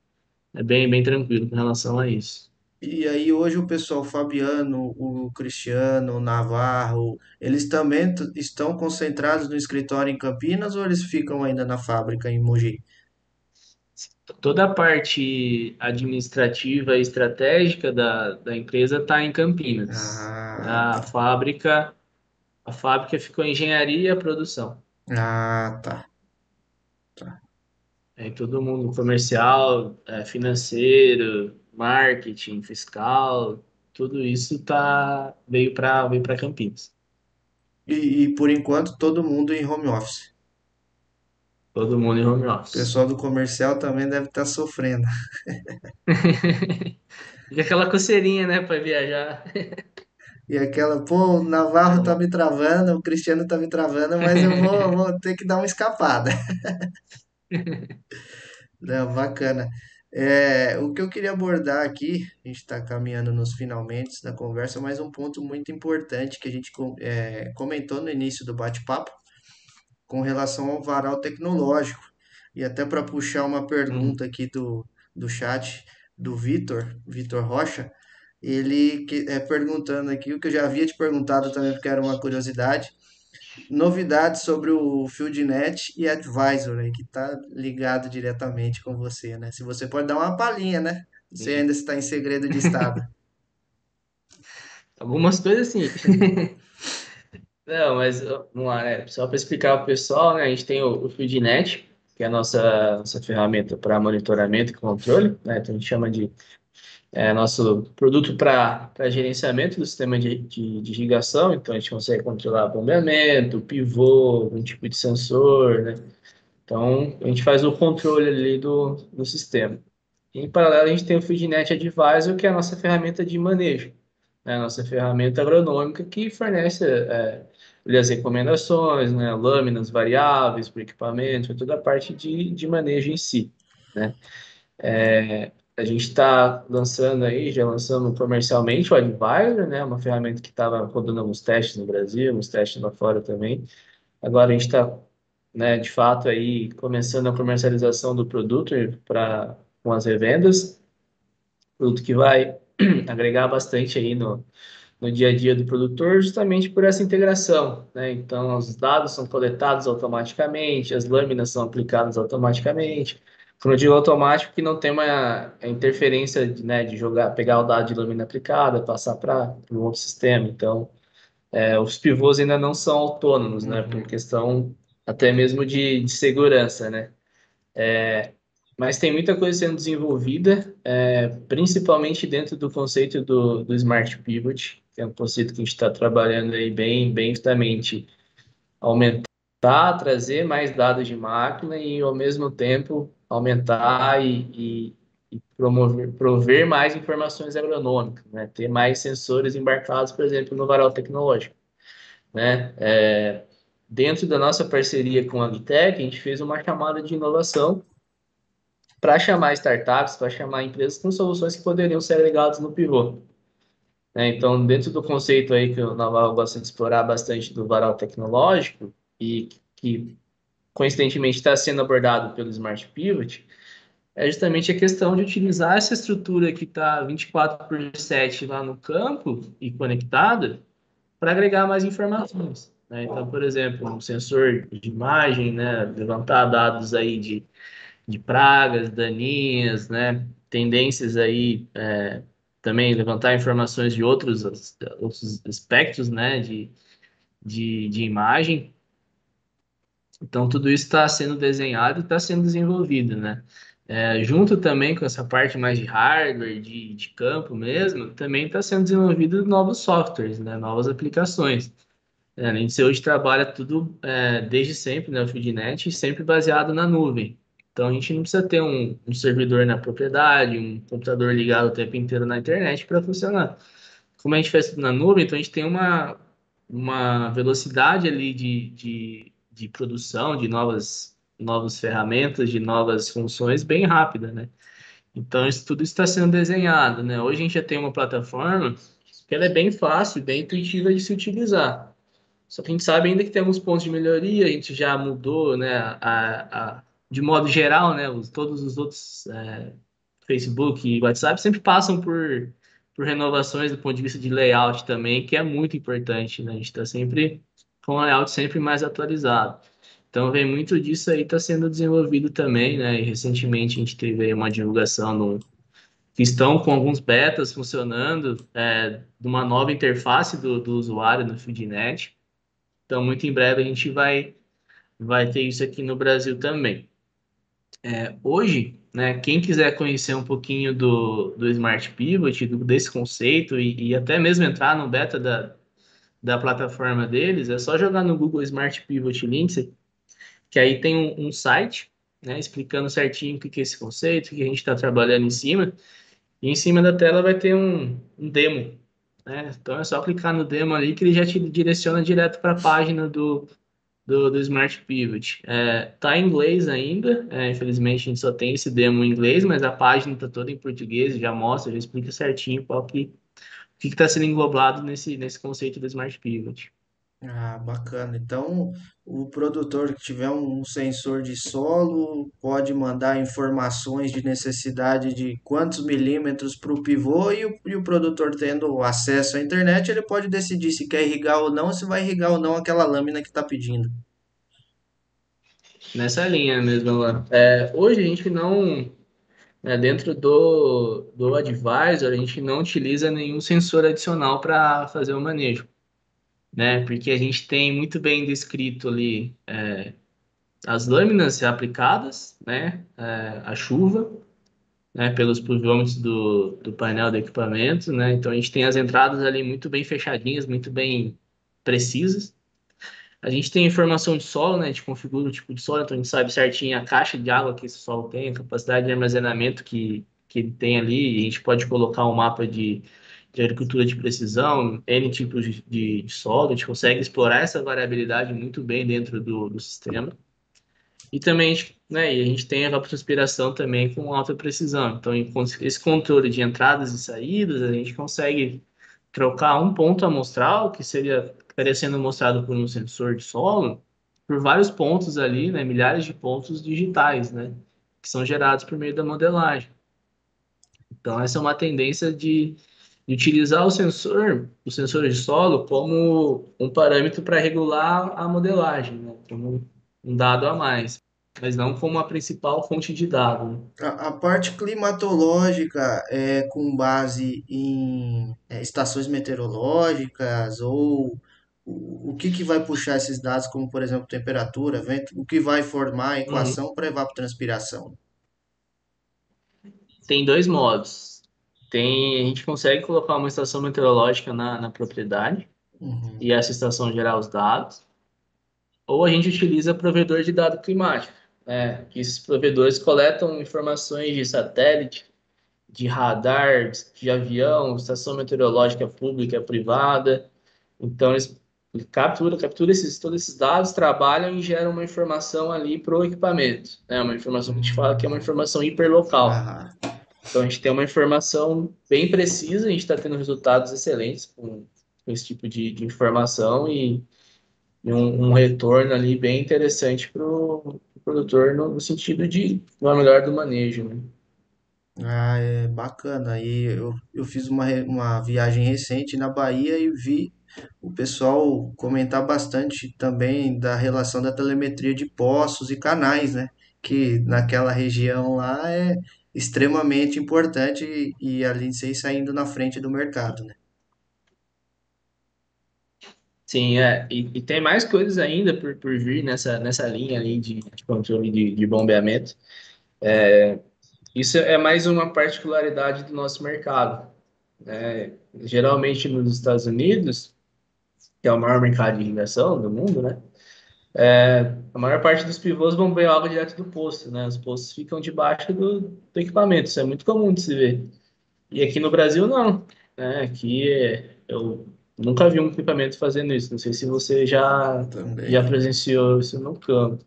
B: é bem, bem tranquilo com relação a isso.
A: E aí hoje o pessoal, Fabiano, o Cristiano, o Navarro, eles também estão concentrados no escritório em Campinas ou eles ficam ainda na fábrica em Mogi?
B: Toda a parte administrativa e estratégica da, da empresa está em Campinas.
A: Ah,
B: A fábrica, a fábrica ficou em engenharia e produção.
A: Ah, tá. Tá.
B: Aí todo mundo comercial, é, financeiro, marketing, fiscal, tudo isso tá veio para veio para Campinas.
A: E, e por enquanto todo mundo em home office.
B: Todo mundo em home
A: O
B: office.
A: pessoal do comercial também deve estar sofrendo.
B: Fica aquela coceirinha, né, para viajar.
A: E aquela, pô, o Navarro tá me travando, o Cristiano tá me travando, mas eu vou, vou ter que dar uma escapada. Não, bacana. É, o que eu queria abordar aqui, a gente está caminhando nos finalmente da conversa, mas um ponto muito importante que a gente é, comentou no início do bate-papo com relação ao varal tecnológico. E até para puxar uma pergunta aqui do, do chat do Vitor, Vitor Rocha, ele que, é perguntando aqui o que eu já havia te perguntado também, porque era uma curiosidade, novidades sobre o FieldNet e Advisor aí, que está ligado diretamente com você, né? Se você pode dar uma palhinha, né? Você ainda está em segredo de estado.
B: Algumas coisas sim. Não, mas vamos lá, né? Só para explicar para o pessoal, né? A gente tem o, o que é a nossa, nossa ferramenta para monitoramento e controle, né? Então a gente chama de é, nosso produto para gerenciamento do sistema de, de, de irrigação. Então a gente consegue controlar bombeamento, pivô, algum tipo de sensor, né? Então a gente faz o controle ali do, do sistema. Em paralelo, a gente tem o FieldNet Advisor, que é a nossa ferramenta de manejo, né? A nossa ferramenta agronômica que fornece é, ali as recomendações, né? Lâminas variáveis para equipamento, toda a parte de, de manejo em si, né? É, a gente está lançando aí, já lançamos comercialmente o Advisor, né? Uma ferramenta que estava rodando alguns testes no Brasil, alguns testes lá fora também. Agora a gente está, né, de fato aí começando a comercialização do produto para com as revendas, produto que vai agregar bastante aí no, no dia a dia do produtor, justamente por essa integração, né? Então, os dados são coletados automaticamente, as lâminas são aplicadas automaticamente. Quando eu digo automático, que não tem uma interferência, né, de jogar, pegar o dado de lâmina aplicada, passar para um outro sistema. Então, é, os pivôs ainda não são autônomos, né, por
A: Uhum,
B: questão até mesmo de, de segurança, né? Mas tem muita coisa sendo desenvolvida, é, principalmente dentro do conceito do, do Smart Pivot, que é um conceito que a gente está trabalhando aí bem, bem justamente aumentar, trazer mais dados de máquina e, ao mesmo tempo, aumentar e, e, e promover, prover mais informações agronômicas, né? Ter mais sensores embarcados, por exemplo, no varal tecnológico, né? É, dentro da nossa parceria com a Agtech, a gente fez uma chamada de inovação para chamar startups, para chamar empresas com soluções que poderiam ser agregadas no pivô. Né? Então, dentro do conceito aí que o Naval gosta de explorar bastante do varal tecnológico e que coincidentemente está sendo abordado pelo Smart Pivot, é justamente a questão de utilizar essa estrutura que está 24 por 7 lá no campo e conectada para agregar mais informações. Né? Então, por exemplo, um sensor de imagem, né? levantar dados aí de de pragas daninhas, né? Tendências aí é, também levantar informações de outros, outros aspectos, né? De, de, de imagem. Então, tudo isso está sendo desenhado e está sendo desenvolvido, né? É, junto também com essa parte mais de hardware, de, de campo mesmo, também está sendo desenvolvido novos softwares, né? Novas aplicações. É, a gente hoje trabalha tudo é, desde sempre, né? O FeedNet, sempre baseado na nuvem. Então a gente não precisa ter um, um servidor na propriedade, um computador ligado o tempo inteiro na internet para funcionar. Como a gente faz tudo na nuvem, então a gente tem uma, uma velocidade ali de, de, de produção de novas, novas ferramentas, de novas funções bem rápida, né? Então isso tudo está sendo desenhado, né? Hoje a gente já tem uma plataforma que ela é bem fácil, bem intuitiva de se utilizar. Só que a gente sabe ainda que tem alguns pontos de melhoria, a gente já mudou, né, a, a, de modo geral, né, os, todos os outros é, Facebook e WhatsApp sempre passam por, por renovações do ponto de vista de layout também, que é muito importante, né, a gente está sempre com o layout sempre mais atualizado. Então, vem muito disso aí, está sendo desenvolvido também, né, e recentemente a gente teve uma divulgação no, que estão com alguns betas funcionando, é, de uma nova interface do, do usuário no FeedNet, então, muito em breve a gente vai, vai ter isso aqui no Brasil também. É, hoje, né, quem quiser conhecer um pouquinho do, do Smart Pivot, desse conceito e, e até mesmo entrar no beta da, da plataforma deles, é só jogar no Google Smart Pivot Linksy, que aí tem um, um site né, explicando certinho o que é esse conceito, o que a gente está trabalhando em cima. E em cima da tela vai ter um, um demo. Né? Então é só clicar no demo ali que ele já te direciona direto para a página do, do, do Smart Pivot. É, tá em inglês ainda, é, infelizmente a gente só tem esse demo em inglês, mas a página está toda em português, já mostra, já explica certinho qual que, o que está sendo englobado nesse, nesse conceito do Smart Pivot.
A: Ah, bacana. Então, o produtor que tiver um sensor de solo pode mandar informações de necessidade de quantos milímetros para o pivô e o, e o produtor tendo acesso à internet, ele pode decidir se quer irrigar ou não, se vai irrigar ou não aquela lâmina que está pedindo.
B: Nessa linha mesmo, Alan. É, hoje a gente não, né, dentro do, do Advisor, a gente não utiliza nenhum sensor adicional para fazer o manejo né? Porque a gente tem muito bem descrito ali é, as lâminas aplicadas, né? É, a chuva, né? Pelos pluviômetros do, do painel do equipamento, né? Então a gente tem as entradas ali muito bem fechadinhas, muito bem precisas. A gente tem informação de solo, né? A gente configura o tipo de solo, então a gente sabe certinho a caixa de água que esse solo tem, a capacidade de armazenamento que, que ele tem ali, a gente pode colocar um mapa de de agricultura de precisão, N tipos de, de, solo, a gente consegue explorar essa variabilidade muito bem dentro do, do sistema. E também né, e a gente tem a evapotranspiração também com alta precisão. Então, esse controle de entradas e saídas, a gente consegue trocar um ponto amostral, que seria estaria sendo mostrado por um sensor de solo, por vários pontos ali, né, milhares de pontos digitais, né, que são gerados por meio da modelagem. Então, essa é uma tendência de de utilizar o sensor, o sensor de solo, como um parâmetro para regular a modelagem, né? como um dado a mais, mas não como a principal fonte de dados. Né?
A: A, a, parte climatológica é com base em é, estações meteorológicas ou o, o que, que vai puxar esses dados, como por exemplo temperatura, vento, o que vai formar a equação uhum. para evapotranspiração?
B: Tem dois modos tem, a gente consegue colocar uma estação meteorológica na, na propriedade uhum. e essa estação gerar os dados, ou a gente utiliza provedor de dado climático, né? que esses provedores coletam informações de satélite, de radar, de avião, estação meteorológica pública, privada, então eles captura, captura esses, todos esses dados, trabalham e geram uma informação ali para o equipamento, né? Uma informação que a gente fala que é uma informação hiperlocal. Uhum. Então a gente tem uma informação bem precisa, a gente está tendo resultados excelentes com, com esse tipo de, de informação e, e um, um, retorno ali bem interessante para o pro produtor no, no, sentido de uma melhor do manejo. Né?
A: Ah, é bacana. Aí eu, eu fiz uma, uma viagem recente na Bahia e vi o pessoal comentar bastante também da relação da telemetria de poços e canais, né? Que naquela região lá é, extremamente importante e a Lindsay saindo na frente do mercado, né?
B: Sim, é. E, e, tem mais coisas ainda por, por vir nessa, nessa linha aí de, de controle de, de bombeamento. É, isso é mais uma particularidade do nosso mercado. Né? Geralmente nos Estados Unidos, que é o maior mercado de irrigação do mundo, né? É, a maior parte dos pivôs bombeiam água direto do poço, né? Os poços ficam debaixo do, do, equipamento, isso é muito comum de se ver. E aqui no Brasil, não. Né? Aqui eu nunca vi um equipamento fazendo isso. Não sei se você já, já presenciou isso no campo.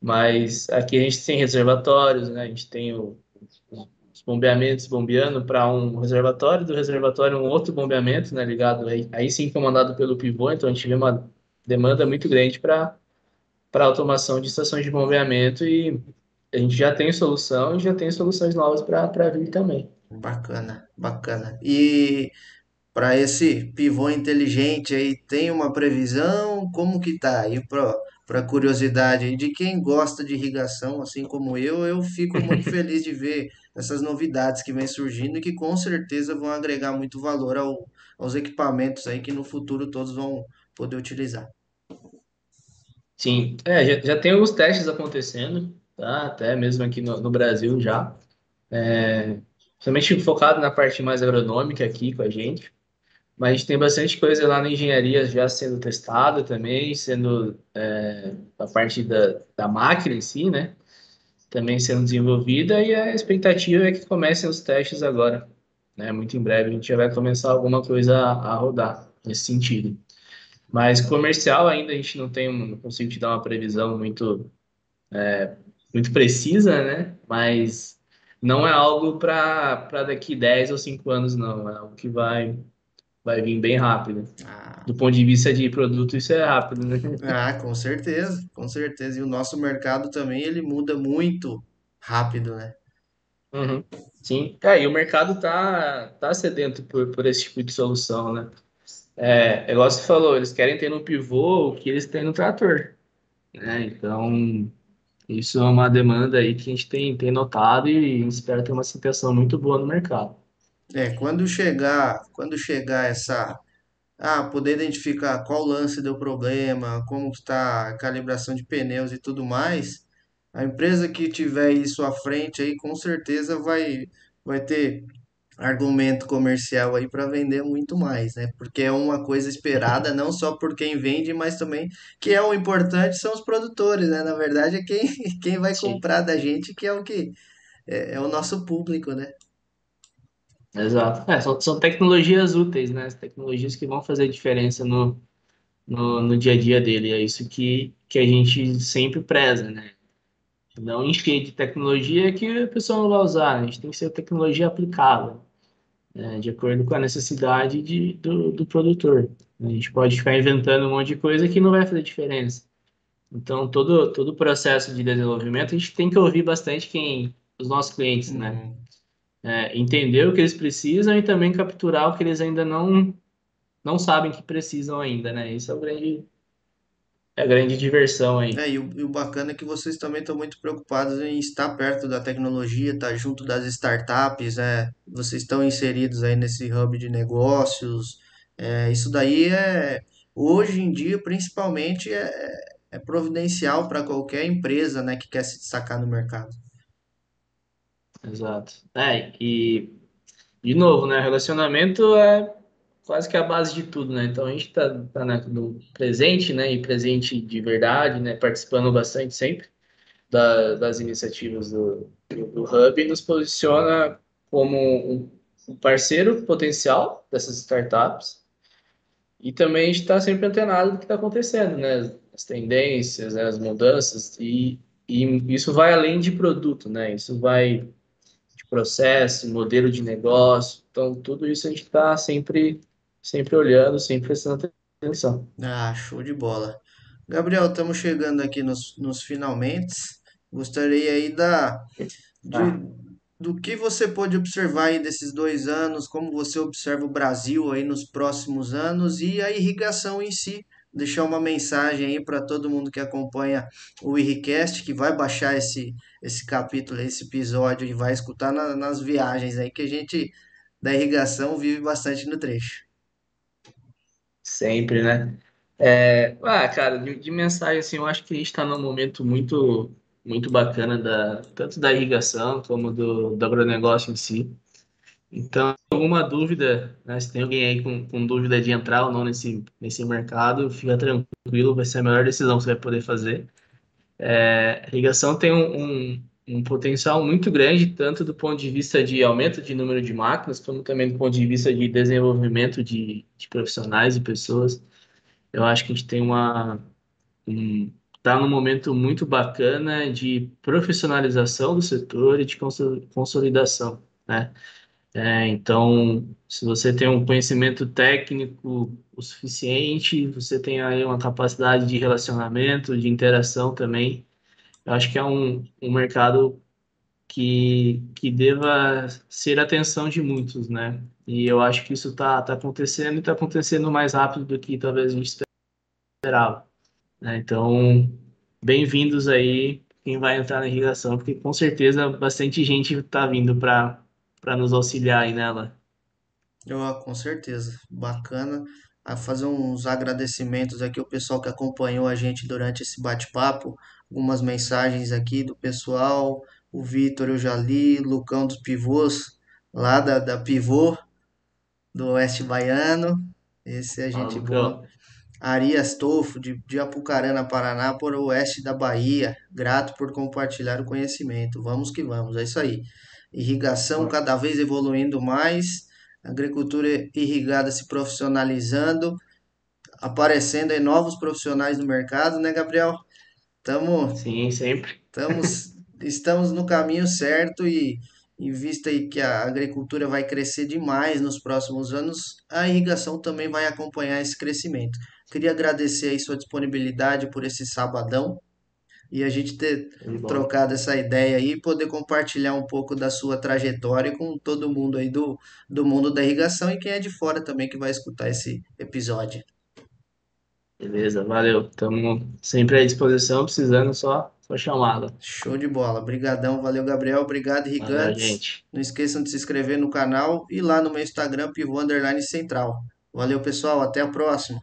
B: Mas aqui a gente tem reservatórios, né? A gente tem o, os bombeamentos bombeando para um reservatório, do reservatório um outro bombeamento, né? Ligado aí, aí sim comandado pelo pivô, então a gente vê uma demanda muito grande para para automação de estações de bombeamento e a gente já tem solução e já tem soluções novas para vir também.
A: Bacana, bacana. E para esse pivô inteligente aí, tem uma previsão? Como que tá? E para curiosidade de quem gosta de irrigação, assim como eu, eu fico muito feliz de ver essas novidades que vem surgindo e que com certeza vão agregar muito valor ao, aos equipamentos aí que no futuro todos vão poder utilizar.
B: Sim, é, já, já tem alguns testes acontecendo, tá? Até mesmo aqui no, no Brasil já. É, somente focado na parte mais agronômica aqui com a gente. Mas a gente tem bastante coisa lá na engenharia já sendo testada também, sendo é, a parte da, da máquina em si, né? Também sendo desenvolvida e a expectativa é que comecem os testes agora. Né? Muito em breve a gente já vai começar alguma coisa a, a rodar nesse sentido. Mas comercial ainda a gente não tem, um- não consigo te dar uma previsão muito, muito precisa, né? Mas não é algo para para daqui 10 ou 5 anos, não. É algo que vai, vai vir bem rápido.
A: Ah,
B: Do ponto de vista de produto, isso é rápido, né?
A: ah, com certeza, com certeza. E o nosso mercado também, ele muda muito rápido, né?
B: Uhum. Sim, é, e o mercado tá, tá sedento por, por esse tipo de solução, né? É, igual você falou, eles querem ter no pivô o que eles têm no trator, né? Então, isso é uma demanda aí que a gente tem, tem notado e espera ter uma aceitação muito boa no mercado.
A: É, quando chegar, quando chegar essa Ah, poder identificar qual lance deu problema, como está a calibração de pneus e tudo mais. A empresa que tiver isso à frente aí, com certeza vai, vai ter argumento comercial aí para vender muito mais, né? Porque é uma coisa esperada não só por quem vende, mas também que é o importante são os produtores, né? Na verdade é quem, quem vai
B: Sim,
A: comprar da gente que é o que é, é o nosso público, né?
B: exato. É, são, são tecnologias úteis, né? As tecnologias que vão fazer diferença no, no, no dia a dia dele. É isso que, que a gente sempre preza, né? Não encher de tecnologia que a pessoa não vai usar. A gente tem que ser tecnologia aplicável. Né, de acordo com a necessidade de, do, do produtor. A gente pode ficar inventando um monte de coisa que não vai fazer diferença. Então, todo, todo o processo de desenvolvimento, a gente tem que ouvir bastante quem, os nossos clientes, né?
A: Uhum.
B: É, entender o que eles precisam e também capturar o que eles ainda não, não sabem que precisam ainda, né? Isso é o grande, a grande diversão aí.
A: É, e o, e o bacana é que vocês também estão muito preocupados em estar perto da tecnologia, estar junto das startups, né? Vocês estão inseridos aí nesse hub de negócios. É, isso daí é, hoje em dia, principalmente, é, é providencial para qualquer empresa, né, que quer se destacar no mercado.
B: Exato. É, e, de novo, né? Relacionamento é quase que a base de tudo, né? Então a gente tá, tá né, no presente, né? E presente de verdade, né? Participando bastante sempre da- das iniciativas do, do, do Hub e nos posiciona como um, um parceiro potencial dessas startups e também a gente está sempre antenado do que está acontecendo, né? As tendências, né? As mudanças e, e isso vai além de produto, né? Isso vai de processo, modelo de negócio, então tudo isso a gente está sempre sempre olhando, sempre prestando atenção.
A: Ah, show de bola. Gabriel, estamos chegando aqui nos, nos finalmente. Gostaria aí da, de,
B: Ah,
A: do que você pode observar aí desses dois anos, como você observa o Brasil aí nos próximos anos e a irrigação em si. Deixar uma mensagem aí para todo mundo que acompanha o Irricast, que vai baixar esse, esse capítulo, esse episódio e vai escutar na- nas viagens aí, que a gente da irrigação vive bastante no trecho.
B: Sempre, né? É, ah, cara, de, de mensagem, assim, eu acho que a gente está num momento muito, muito bacana, da, tanto da irrigação como do, do agronegócio em si. Então, alguma dúvida, né, se tem alguém aí com, com dúvida de entrar ou não nesse, nesse mercado, fica tranquilo, vai ser a melhor decisão que você vai poder fazer. É, irrigação tem um, um, um potencial muito grande, tanto do ponto de vista de aumento de número de máquinas, como também do ponto de vista de desenvolvimento de, de profissionais e pessoas. Eu acho que a gente tem uma um, tá num momento muito bacana de profissionalização do setor e de conso- consolidação, né? É, então, se você tem um conhecimento técnico o suficiente, você tem aí uma capacidade de relacionamento, de interação também. Eu acho que é um, um mercado que, que deva ser a atenção de muitos, né? E eu acho que isso está tá acontecendo e está acontecendo mais rápido do que talvez a gente esperava né? Então, bem-vindos aí quem vai entrar na irrigação, porque com certeza bastante gente está vindo para nos auxiliar aí nela.
A: Eu, ah, com certeza, bacana. A fazer uns agradecimentos aqui ao pessoal que acompanhou a gente durante esse bate-papo, algumas mensagens aqui do pessoal, o Vitor eu já li, Lucão dos Pivôs, lá da, da Pivô, do Oeste Baiano, esse é gente boa.
B: Lucão.
A: Arias Tofo, de, de Apucarana, Paraná, por oeste da Bahia. Grato por compartilhar o conhecimento. Vamos que vamos, é isso aí. Irrigação cada vez evoluindo mais, agricultura irrigada se profissionalizando, aparecendo aí novos profissionais no mercado, né, Gabriel? Tamo,
B: Sim, sempre.
A: estamos, estamos no caminho certo e em vista aí que a agricultura vai crescer demais nos próximos anos, a irrigação também vai acompanhar esse crescimento. Queria agradecer aí sua disponibilidade por esse sabadão e a gente ter trocado essa ideia aí e poder compartilhar um pouco da sua trajetória com todo mundo aí do, do mundo da irrigação e quem é de fora também que vai escutar esse episódio.
B: Beleza, valeu. Estamos sempre à disposição, precisando só, só chamada.
A: Show de bola. Obrigadão, valeu Gabriel, obrigado
B: gente.
A: Não esqueçam de se inscrever no canal e lá no meu Instagram, Pivô Underline Central. Valeu pessoal, até a próxima.